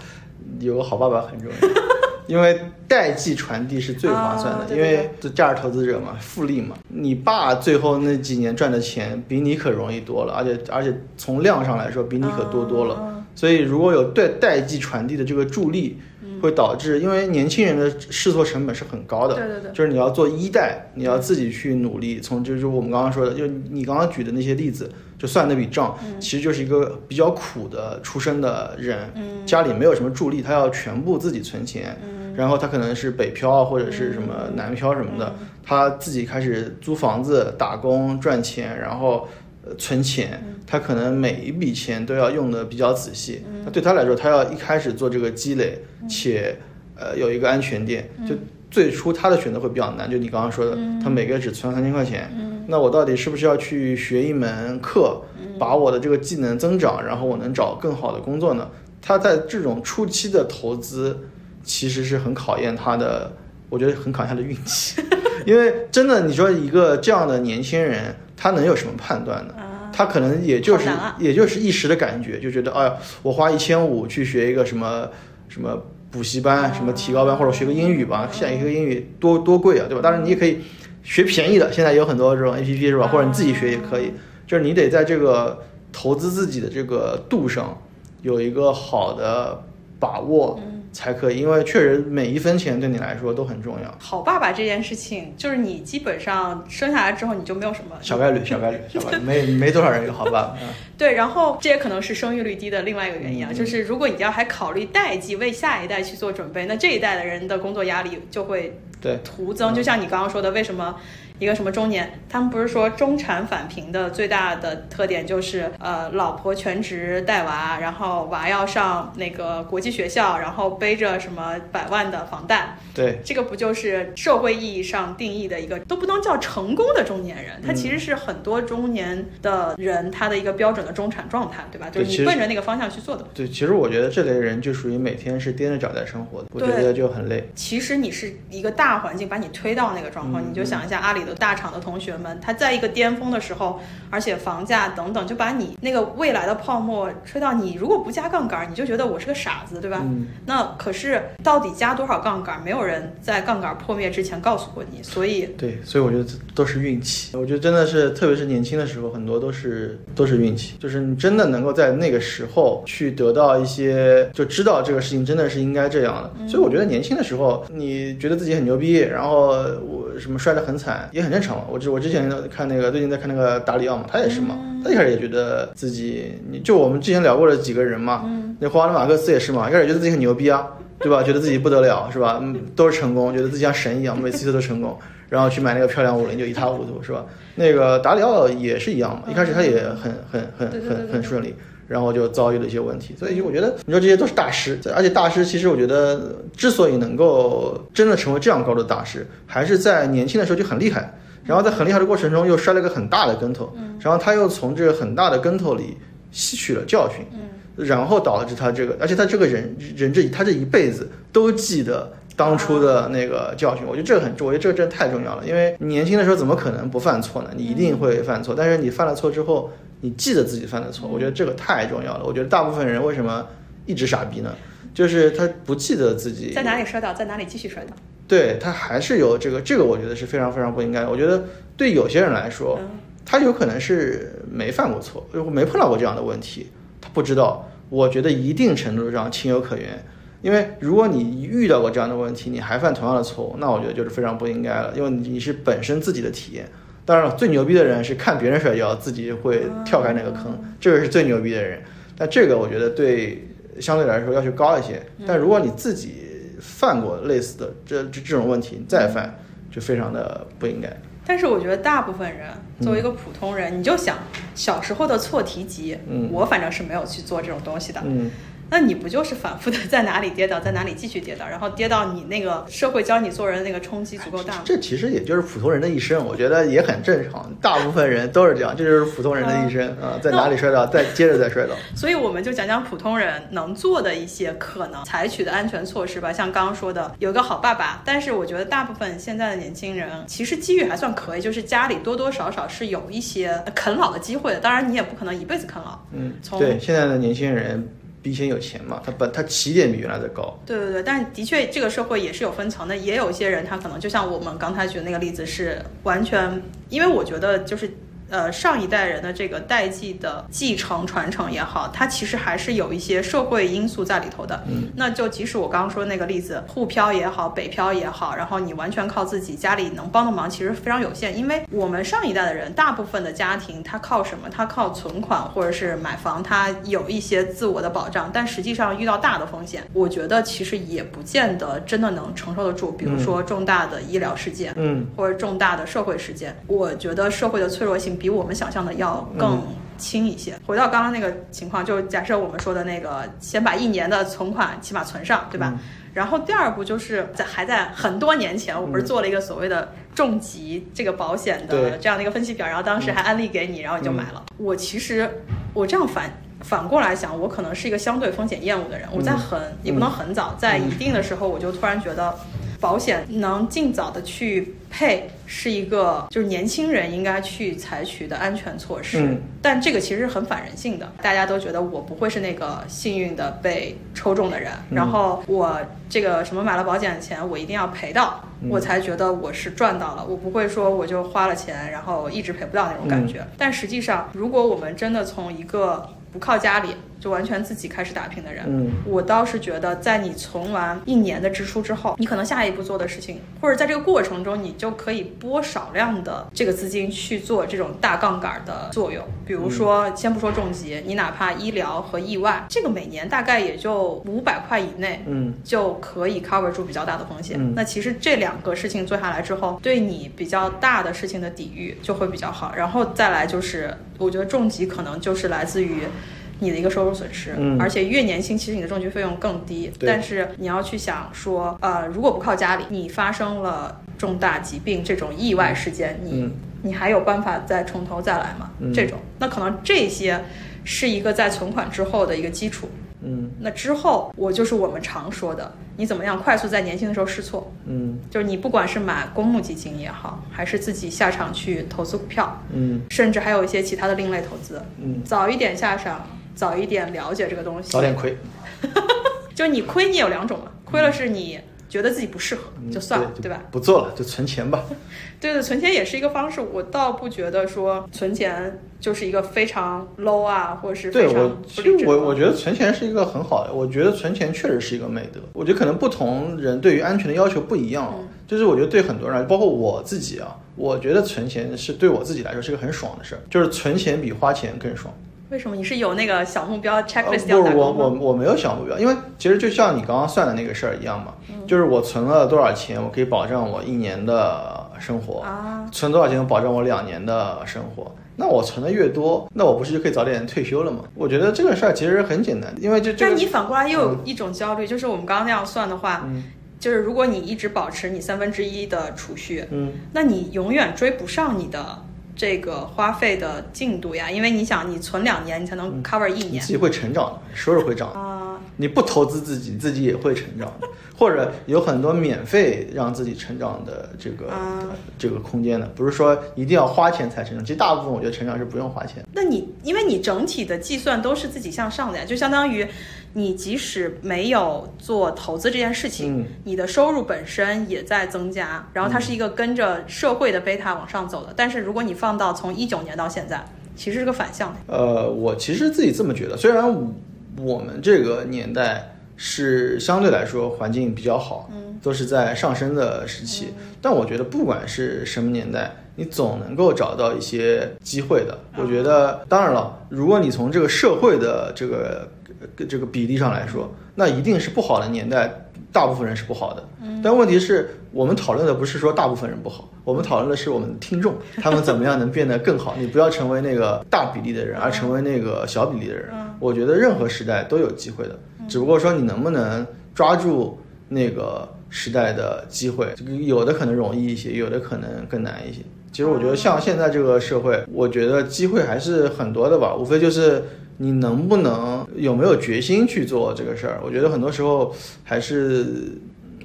[SPEAKER 2] 有个好爸爸很重要，因为代际传递是最划算的，
[SPEAKER 1] 啊对对
[SPEAKER 2] 因为这价值投资者嘛，复利嘛。你爸最后那几年赚的钱比你可容易多了，而且而且从量上来说比你可多多了。
[SPEAKER 1] 啊
[SPEAKER 2] 所以如果有对代际传递的这个助力，会导致，因为年轻人的试错成本是很高的，
[SPEAKER 1] 对对对。
[SPEAKER 2] 就是你要做一代，你要自己去努力。从就是我们刚刚说的，就你刚刚举的那些例子，就算那笔账，其实就是一个比较苦的出身的人，家里没有什么助力，他要全部自己存钱，然后他可能是北漂啊或者是什么南漂什么的，他自己开始租房子、打工赚钱，然后。呃，存钱，他可能每一笔钱都要用的比较仔细。那对他来说，他要一开始做这个积累，且呃有一个安全垫。就最初他的选择会比较难，就你刚刚说的，他每个月只存三千块钱。那我到底是不是要去学一门课，把我的这个技能增长，然后我能找更好的工作呢？他在这种初期的投资，其实是很考验他的，我觉得很考验他的运气。因为真的，你说一个这样的年轻人，他能有什么判断呢？他可能也就是、也就是一时的感觉，就觉得哎呀，我花一千五去学一个什么什么补习班、什么提高班，或者学个英语吧，现在一个英语多多贵啊，对吧？当然你也可以学便宜的，现在有很多这种 A P P 是吧？或者你自己学也可以，就是你得在这个投资自己的这个度上有一个好的把握才可以，因为确实每一分钱对你来说都很重要。
[SPEAKER 1] 好爸爸这件事情，就是你基本上生下来之后，你就没有什么
[SPEAKER 2] 小概率，小概率，小概率，没没多少人有好爸爸。嗯
[SPEAKER 1] 对，然后这也可能是生育率低的另外一个原因啊，就是如果你要还考虑代际为下一代去做准备，那这一代的人的工作压力就会
[SPEAKER 2] 对，
[SPEAKER 1] 徒增。就像你刚刚说的，为什么一个什么中年，他们不是说中产返贫的最大的特点就是呃，老婆全职带娃，然后娃要上那个国际学校，然后背着什么百万的房贷，
[SPEAKER 2] 对，
[SPEAKER 1] 这个不就是社会意义上定义的一个都不能叫成功的中年人，他其实是很多中年的人他的一个标准的中产状态，对吧？就是你奔着那个方向去做的。
[SPEAKER 2] 对，其实我觉得这类人就属于每天是踮着脚在生活的，我觉得就很累。
[SPEAKER 1] 其实你是一个大环境把你推到那个状况，
[SPEAKER 2] 嗯
[SPEAKER 1] 你就想一下阿里的大厂的同学们，他在一个巅峰的时候，而且房价等等，就把你那个未来的泡沫吹到你如果不加杠杆，你就觉得我是个傻子，对吧？
[SPEAKER 2] 嗯，
[SPEAKER 1] 那可是到底加多少杠杆，没有人在杠杆破灭之前告诉过你，所以
[SPEAKER 2] 对，所以我觉得这都是运气。我觉得真的是，特别是年轻的时候，很多都是都是运气。就是你真的能够在那个时候去得到一些，就知道这个事情真的是应该这样的。所以我觉得年轻的时候，你觉得自己很牛逼，然后我什么摔得很惨，也很正常嘛。我之我之前看那个最近在看那个达里奥嘛，他也是嘛，他一开始也觉得自己，你就我们之前聊过的几个人嘛，那霍华德马克思也是嘛，一开始觉得自己很牛逼啊。对吧？觉得自己不得了，是吧？嗯，都是成功，觉得自己像神一样，每次都成功，然后去买那个漂亮五菱就一塌糊涂，是吧？那个达里奥也是一样嘛，一开始他也很很很很很顺利，然后就遭遇了一些问题，所以我觉得你说这些都是大师，而且大师其实我觉得之所以能够真的成为这样高的大师，还是在年轻的时候就很厉害，然后在很厉害的过程中又摔了个很大的跟头，然后他又从这个很大的跟头里吸取了教训，然后导致他这个，而且他这个人人这他这一辈子都记得当初的那个教训，我觉得这个很重，我觉得这个真的太重要了，因为你年轻的时候怎么可能不犯错呢？你一定会犯错，但是你犯了错之后，你记得自己犯的错，我觉得这个太重要了。我觉得大部分人为什么一直傻逼呢？就是他不记得自己
[SPEAKER 1] 在哪里摔倒，在哪里继续摔倒。
[SPEAKER 2] 对他还是有这个，这个我觉得是非常非常不应该的。我觉得对有些人来说，他有可能是没犯过错，没碰到过这样的问题，他不知道。我觉得一定程度上情有可原，因为如果你遇到过这样的问题，你还犯同样的错误，那我觉得就是非常不应该了，因为你你是本身自己的体验当然了，最牛逼的人是看别人摔跤，自己会跳开那个坑，这个是最牛逼的人。但这个我觉得对相对来说要求高一些。但如果你自己犯过类似的这这这种问题，你再犯就非常的不应该。
[SPEAKER 1] 但是我觉得大部分人作为一个普通人，你就想小时候的错题集，
[SPEAKER 2] 嗯
[SPEAKER 1] 我反正是没有去做这种东西的。
[SPEAKER 2] 嗯，
[SPEAKER 1] 那你不就是反复的在哪里跌倒，在哪里继续跌倒，然后跌到你那个社会教你做人的那个冲击足够大吗？
[SPEAKER 2] 这其实也就是普通人的一生，我觉得也很正常。大部分人都是这样，这就是普通人的一生啊，在哪里摔倒，再接着再摔倒。
[SPEAKER 1] 所以我们就讲讲普通人能做的一些可能采取的安全措施吧。像刚刚说的，有一个好爸爸，但是我觉得大部分现在的年轻人其实机遇还算可以，就是家里多多少少是有一些啃老的机会的。当然，你也不可能一辈子啃老。
[SPEAKER 2] 嗯，
[SPEAKER 1] 从
[SPEAKER 2] 对，现在的年轻人比以前有钱嘛，他本他起点比原来的高。
[SPEAKER 1] 对对对，但的确，这个社会也是有分层的，也有一些人他可能就像我们刚才举的那个例子，是完全，因为我觉得就是。呃，上一代人的这个代际的继承传承也好，它其实还是有一些社会因素在里头的。
[SPEAKER 2] 嗯，
[SPEAKER 1] 那就即使我刚刚说那个例子，沪漂也好，北漂也好，然后你完全靠自己，家里能帮的忙其实非常有限。因为我们上一代的人，大部分的家庭他靠什么？他靠存款或者是买房，他有一些自我的保障，但实际上遇到大的风险，我觉得其实也不见得真的能承受得住。比如说重大的医疗事件，
[SPEAKER 2] 嗯
[SPEAKER 1] 或者重大的社会事件，我觉得社会的脆弱性比我们想象的要更轻一些。回到刚刚那个情况，就假设我们说的那个，先把一年的存款起码存上，对吧？然后第二步就是在还在很多年前，我不是做了一个所谓的重疾这个保险的这样的一个分析表，然后当时还安利给你，然后你就买了。我其实我这样反。反过来想，我可能是一个相对风险厌恶的人。我在很也不能很早，在一定的时候，我就突然觉得，保险能尽早的去配，是一个就是年轻人应该去采取的安全措施。
[SPEAKER 2] 嗯
[SPEAKER 1] 但这个其实是很反人性的，大家都觉得我不会是那个幸运的被抽中的人，
[SPEAKER 2] 嗯
[SPEAKER 1] 然后我这个什么买了保险的钱，我一定要赔到，
[SPEAKER 2] 嗯
[SPEAKER 1] 我才觉得我是赚到了，我不会说我就花了钱，然后一直赔不到那种感觉。但实际上，如果我们真的从一个不靠家里，就完全自己开始打拼的人，
[SPEAKER 2] 嗯
[SPEAKER 1] 我倒是觉得，在你存完一年的支出之后，你可能下一步做的事情，或者在这个过程中，你就可以拨少量的这个资金去做这种大杠杆的作用。比如说，先不说重疾，你哪怕医疗和意外，这个每年大概也就五百块以内，
[SPEAKER 2] 嗯
[SPEAKER 1] 就可以 cover 住比较大的风险。
[SPEAKER 2] 嗯
[SPEAKER 1] 那其实这两个事情做下来之后，对你比较大的事情的抵御就会比较好。然后再来就是，我觉得重疾可能就是来自于。你的一个收入损失，
[SPEAKER 2] 嗯
[SPEAKER 1] 而且越年轻，其实你的重疾费用更低。但是你要去想说，呃，如果不靠家里，你发生了重大疾病这种意外事件，你、
[SPEAKER 2] 嗯
[SPEAKER 1] 你还有办法再从头再来吗？
[SPEAKER 2] 嗯
[SPEAKER 1] 这种，那可能这些是一个在存款之后的一个基础。
[SPEAKER 2] 嗯
[SPEAKER 1] 那之后，我就是我们常说的，你怎么样快速在年轻的时候试错？
[SPEAKER 2] 嗯
[SPEAKER 1] 就是你不管是买公募基金也好，还是自己下场去投资股票，
[SPEAKER 2] 嗯
[SPEAKER 1] 甚至还有一些其他的另类投资，
[SPEAKER 2] 嗯，
[SPEAKER 1] 早一点下场，早一点了解这个东西，
[SPEAKER 2] 早点亏
[SPEAKER 1] 就你亏，你有两种嘛，亏了是你觉得自己不适合
[SPEAKER 2] 嗯
[SPEAKER 1] 就算了，
[SPEAKER 2] 对
[SPEAKER 1] 对吧？？
[SPEAKER 2] 不做了，就存钱吧。
[SPEAKER 1] 对对，存钱也是一个方式。我倒不觉得说存钱就是一个非常 low 啊，或者是非常
[SPEAKER 2] 对我，其实我我觉得存钱是一个很好的，我觉得存钱确实是一个美德。我觉得可能不同人对于安全的要求不一样，
[SPEAKER 1] 嗯
[SPEAKER 2] 就是我觉得对很多人，包括我自己啊，我觉得存钱是对我自己来说是个很爽的事儿，就是存钱比花钱更爽。
[SPEAKER 1] 为什么你是有那个小目标
[SPEAKER 2] 呃
[SPEAKER 1] checklist
[SPEAKER 2] 不
[SPEAKER 1] 要
[SPEAKER 2] 是我我？我没有小目标，因为其实就像你刚刚算的那个事儿一样嘛，
[SPEAKER 1] 嗯
[SPEAKER 2] 就是我存了多少钱，我可以保证我一年的生活，
[SPEAKER 1] 啊，
[SPEAKER 2] 存多少钱保证我两年的生活。那我存的越多，那我不是就可以早点退休了吗？我觉得这个事儿其实很简单，因为就这个
[SPEAKER 1] 但你反过来又有一种焦虑，就是我们刚刚那样算的话，
[SPEAKER 2] 嗯
[SPEAKER 1] 就是如果你一直保持你三分之一的储蓄，
[SPEAKER 2] 嗯
[SPEAKER 1] 那你永远追不上你的这个花费的进度呀，因为你想，你存两年，你才能 cover 一年
[SPEAKER 2] 你自己会成长的，收入会涨。
[SPEAKER 1] 啊。
[SPEAKER 2] 你不投资自己，自己也会成长的，或者有很多免费让自己成长的这个、
[SPEAKER 1] 啊
[SPEAKER 2] 这个空间的，不是说一定要花钱才成长。其实大部分我觉得成长是不用花钱。
[SPEAKER 1] 那你因为你整体的计算都是自己向上的呀，就相当于你即使没有做投资这件事情，
[SPEAKER 2] 嗯
[SPEAKER 1] 你的收入本身也在增加，然后它是一个跟着社会的贝塔往上走的。但是如果你放到从一九年到现在，其实是个反向的。
[SPEAKER 2] 呃，我其实自己这么觉得，虽然我我们这个年代是相对来说环境比较好，嗯，都是在上升的时期。但我觉得不管是什么年代，你总能够找到一些机会的。我觉得，当然了，如果你从这个社会的这个这个比例上来说，那一定是不好的年代。大部分人是不好的，但问题是我们讨论的不是说大部分人不好，我们讨论的是我们听众他们怎么样能变得更好。你不要成为那个大比例的人，而成为那个小比例的人。我觉得任何时代都有机会的，只不过说你能不能抓住那个时代的机会，这个有的可能容易一些，有的可能更难一些。其实我觉得像现在这个社会，我觉得机会还是很多的吧，无非就是。你能不能有没有决心去做这个事儿？我觉得很多时候还是，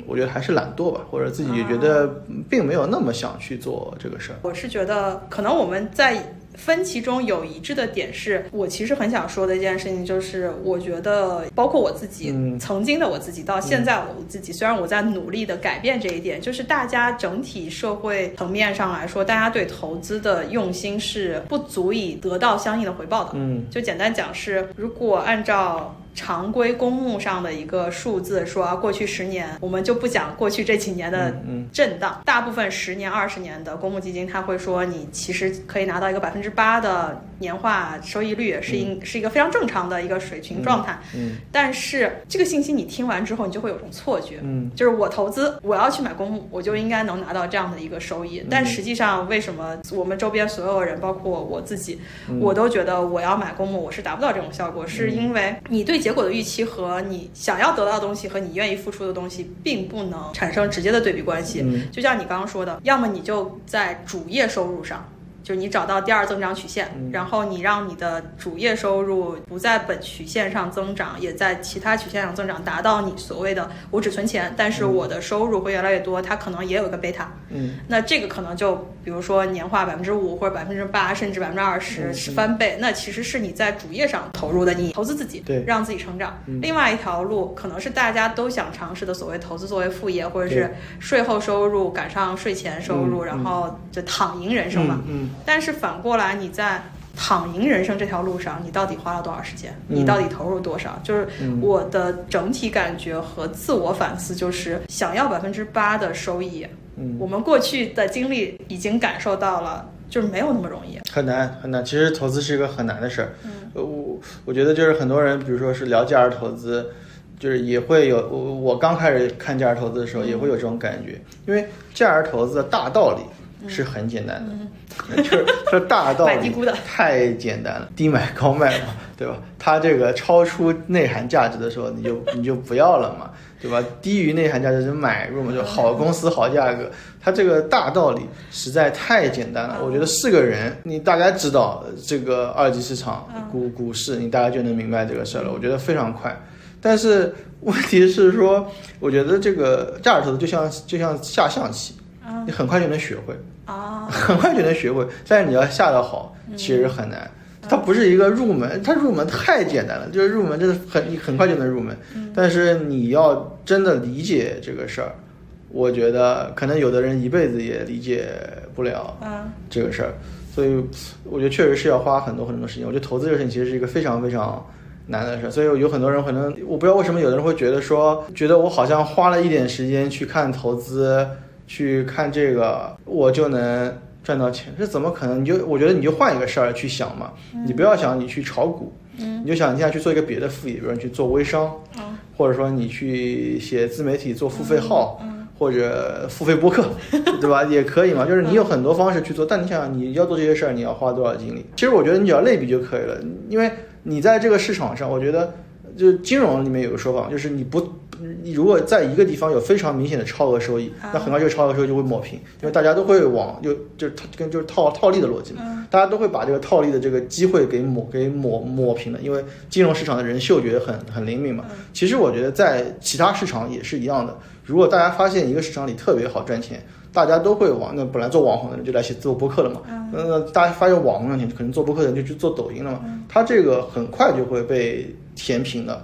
[SPEAKER 2] 我觉得还是懒惰吧，或者自己觉得并没有那么想去做这个事儿。
[SPEAKER 1] 我是觉得可能我们在。分歧中有一致的点是，我其实很想说的一件事情，就是我觉得，包括我自己，曾经的我自己，到现在我自己，虽然我在努力的改变这一点，就是大家整体社会层面上来说，大家对投资的用心是不足以得到相应的回报的。
[SPEAKER 2] 嗯，
[SPEAKER 1] 就简单讲是，如果按照。常规公募上的一个数字说，过去十年，我们就不讲过去这几年的震荡，大部分十年、二十年的公募基金，他会说你其实可以拿到一个百分之八的年化收益率，是一是一个非常正常的一个水平状态。
[SPEAKER 2] 嗯，
[SPEAKER 1] 但是这个信息你听完之后，你就会有种错觉，
[SPEAKER 2] 嗯，
[SPEAKER 1] 就是我投资，我要去买公募，我就应该能拿到这样的一个收益。但实际上，为什么我们周边所有人，包括我自己，我都觉得我要买公募，我是达不到这种效果，是因为你对。结果的预期和你想要得到的东西和你愿意付出的东西，并不能产生直接的对比关系。就像你刚刚说的，要么你就在主业收入上。就是你找到第二增长曲线，然后你让你的主业收入不在本曲线上增长，也在其他曲线上增长，达到你所谓的我只存钱，但是我的收入会越来越多，它可能也有一个贝塔。
[SPEAKER 2] 嗯，
[SPEAKER 1] 那这个可能就比如说年化百分之五或者百分之八，甚至百分之二十是翻倍，那其实是你在主业上投入的，你投资自己，
[SPEAKER 2] 对，
[SPEAKER 1] 让自己成长。另外一条路可能是大家都想尝试的所谓投资作为副业，或者是税后收入赶上税前收入，然后就躺赢人生嘛。
[SPEAKER 2] 嗯。
[SPEAKER 1] 但是反过来，你在躺赢人生这条路上，你到底花了多少时间？你到底投入多少？就是我的整体感觉和自我反思，就是想要百分之八的收益，我们过去的经历已经感受到了，就是没有那么容易，
[SPEAKER 2] 很难很难。其实投资是一个很难的事儿。我我觉得就是很多人，比如说是聊价值投资，就是也会有我我刚开始看价值投资的时候，也会有这种感觉，因为价值投资的大道理。是很简单的，就是说大道理太简单了，低买高卖嘛，对吧？它这个超出内涵价值的时候，你就你就不要了嘛，对吧？低于内涵价值就买入嘛，就好公司好价格。它这个大道理实在太简单了，我觉得是个人，你大概知道这个二级市场股股市，你大概就能明白这个事儿了。我觉得非常快，但是问题是说，我觉得这个价值投资就像就像下象棋。你很快就能学会
[SPEAKER 1] 啊，
[SPEAKER 2] 很快就能学会，但是你要下得好，其实很难。它不是一个入门，它入门太简单了，就是入门真的很，你很快就能入门。但是你要真的理解这个事儿，我觉得可能有的人一辈子也理解不了这个事儿。所以我觉得确实是要花很多很多时间。我觉得投资这个事情其实是一个非常非常难的事儿。所以有很多人可能我不知道为什么有的人会觉得说，觉得我好像花了一点时间去看投资。去看这个，我就能赚到钱，这怎么可能？你就我觉得你就换一个事儿去想嘛，你不要想你去炒股，你就想你现在去做一个别的副业，比如你去做微商，或者说你去写自媒体做付费号，或者付费播客，对吧？也可以嘛，就是你有很多方式去做，但你想你要做这些事儿，你要花多少精力？其实我觉得你只要类比就可以了，因为你在这个市场上，我觉得就金融里面有个说法，就是你不。你如果在一个地方有非常明显的超额收益，那很快这个超额收益就会抹平，因为大家都会往就就是套跟就是套套利的逻辑嘛，大家都会把这个套利的这个机会给抹给抹抹平了，因为金融市场的人嗅觉很很灵敏嘛。其实我觉得在其他市场也是一样的，如果大家发现一个市场里特别好赚钱，大家都会往那本来做网红的人就来写做播客了嘛，那大家发现网红赚钱，可能做播客的人就去做抖音了嘛，他这个很快就会被填平的。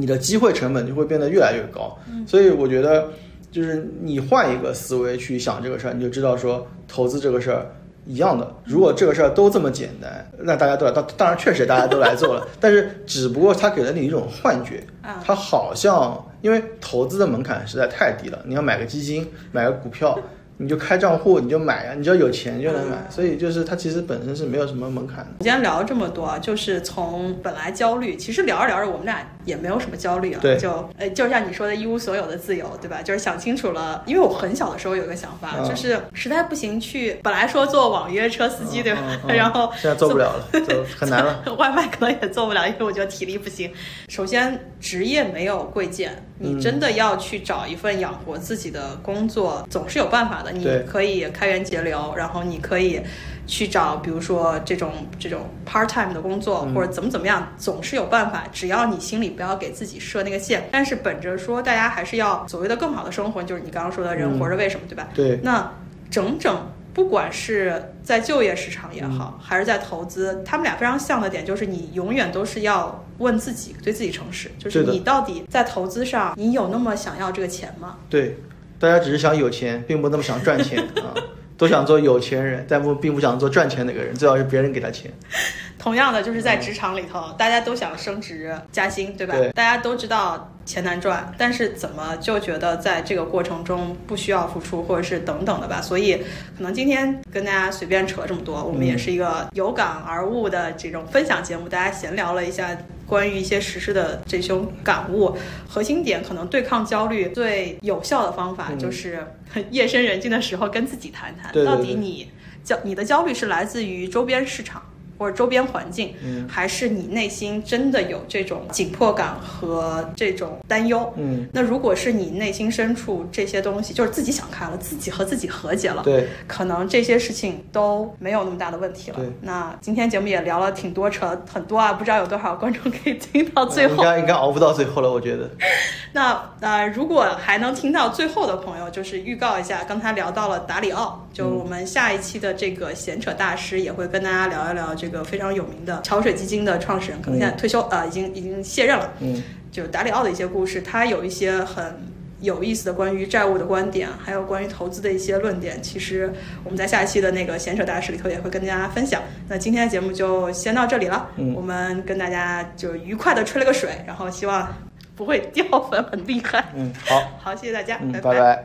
[SPEAKER 2] 你的机会成本就会变得越来越高，所以我觉得，就是你换一个思维去想这个事儿，你就知道说投资这个事儿一样的。如果这个事儿都这么简单，那大家都来，当当然确实大家都来做了，但是只不过它给了你一种幻觉，
[SPEAKER 1] 啊
[SPEAKER 2] 它好像因为投资的门槛实在太低了，你要买个基金，买个股票。你就开账户，你就买啊，你只要有钱就能买，所以就是它其实本身是没有什么门槛的。
[SPEAKER 1] 今天聊了这么多啊，就是从本来焦虑，其实聊着聊着，我们俩也没有什么焦虑啊，
[SPEAKER 2] 对
[SPEAKER 1] 就呃，就像你说的，一无所有的自由，对吧？就是想清楚了，因为我很小的时候有个想法，
[SPEAKER 2] 嗯
[SPEAKER 1] 就是实在不行去，本来说做网约车司机，对吧？
[SPEAKER 2] 嗯嗯
[SPEAKER 1] 然后
[SPEAKER 2] 现在做不了了，做很难了。
[SPEAKER 1] 外卖可能也做不了，因为我觉得体力不行。首先，职业没有贵贱，
[SPEAKER 2] 嗯
[SPEAKER 1] 你真的要去找一份养活自己的工作，总是有办法的。你可以开源节流，然后你可以去找，比如说这种这种 part time 的工作，
[SPEAKER 2] 嗯
[SPEAKER 1] 或者怎么怎么样，总是有办法。只要你心里不要给自己设那个线，但是本着说大家还是要所谓的更好的生活，就是你刚刚说的人
[SPEAKER 2] 嗯
[SPEAKER 1] 活着为什么，对吧？
[SPEAKER 2] 对，
[SPEAKER 1] 那整整不管是在就业市场也好，还是在投资，他们俩非常像的点就是你永远都是要问自己，对自己诚实，就是你到底在投资上，你有那么想要这个钱吗？
[SPEAKER 2] 对，大家只是想有钱，并不那么想赚钱啊，都想做有钱人，但不并不想做赚钱那个人，最好是别人给他钱。
[SPEAKER 1] 同样的，就是在职场里头，大家都想升职加薪，对吧？
[SPEAKER 2] 对
[SPEAKER 1] 大家都知道钱难赚，但是怎么就觉得在这个过程中不需要付出，或者是等等的吧？所以可能今天跟大家随便扯这么多，我们也是一个有感而悟的这种分享节目，大家闲聊了一下。关于一些实施的这种感悟，核心点可能对抗焦虑最有效的方法
[SPEAKER 2] 嗯
[SPEAKER 1] 就是 夜深人静的时候跟自己谈谈，
[SPEAKER 2] 对对
[SPEAKER 1] 到底你焦你的焦虑是来自于周边市场或者周边环境，
[SPEAKER 2] 嗯
[SPEAKER 1] 还是你内心真的有这种紧迫感和这种担忧？
[SPEAKER 2] 嗯，
[SPEAKER 1] 那如果是你内心深处这些东西，就是自己想开了，自己和自己和解了，
[SPEAKER 2] 对，
[SPEAKER 1] 可能这些事情都没有那么大的问题了
[SPEAKER 2] 对。
[SPEAKER 1] 那今天节目也聊了挺多，扯很多啊，不知道有多少观众可以听到最后
[SPEAKER 2] 应。该应该熬不到最后了，我觉得。
[SPEAKER 1] 那呃，如果还能听到最后的朋友，就是预告一下，刚才聊到了达里奥，就我们下一期的这个闲扯大师也会跟大家聊一聊这个非常有名的桥水基金的创始人，可能现在退休，呃，已经已经卸任了。
[SPEAKER 2] 嗯，
[SPEAKER 1] 就达里奥的一些故事，他有一些很有意思的关于债务的观点，还有关于投资的一些论点。其实我们在下一期的那个闲扯大师里头也会跟大家分享。那今天的节目就先到这里了，
[SPEAKER 2] 嗯
[SPEAKER 1] 我们跟大家就愉快的吹了个水，然后希望不会掉粉很厉害。
[SPEAKER 2] 嗯，好，
[SPEAKER 1] 好，谢谢大家，
[SPEAKER 2] 嗯，
[SPEAKER 1] 拜
[SPEAKER 2] 拜拜。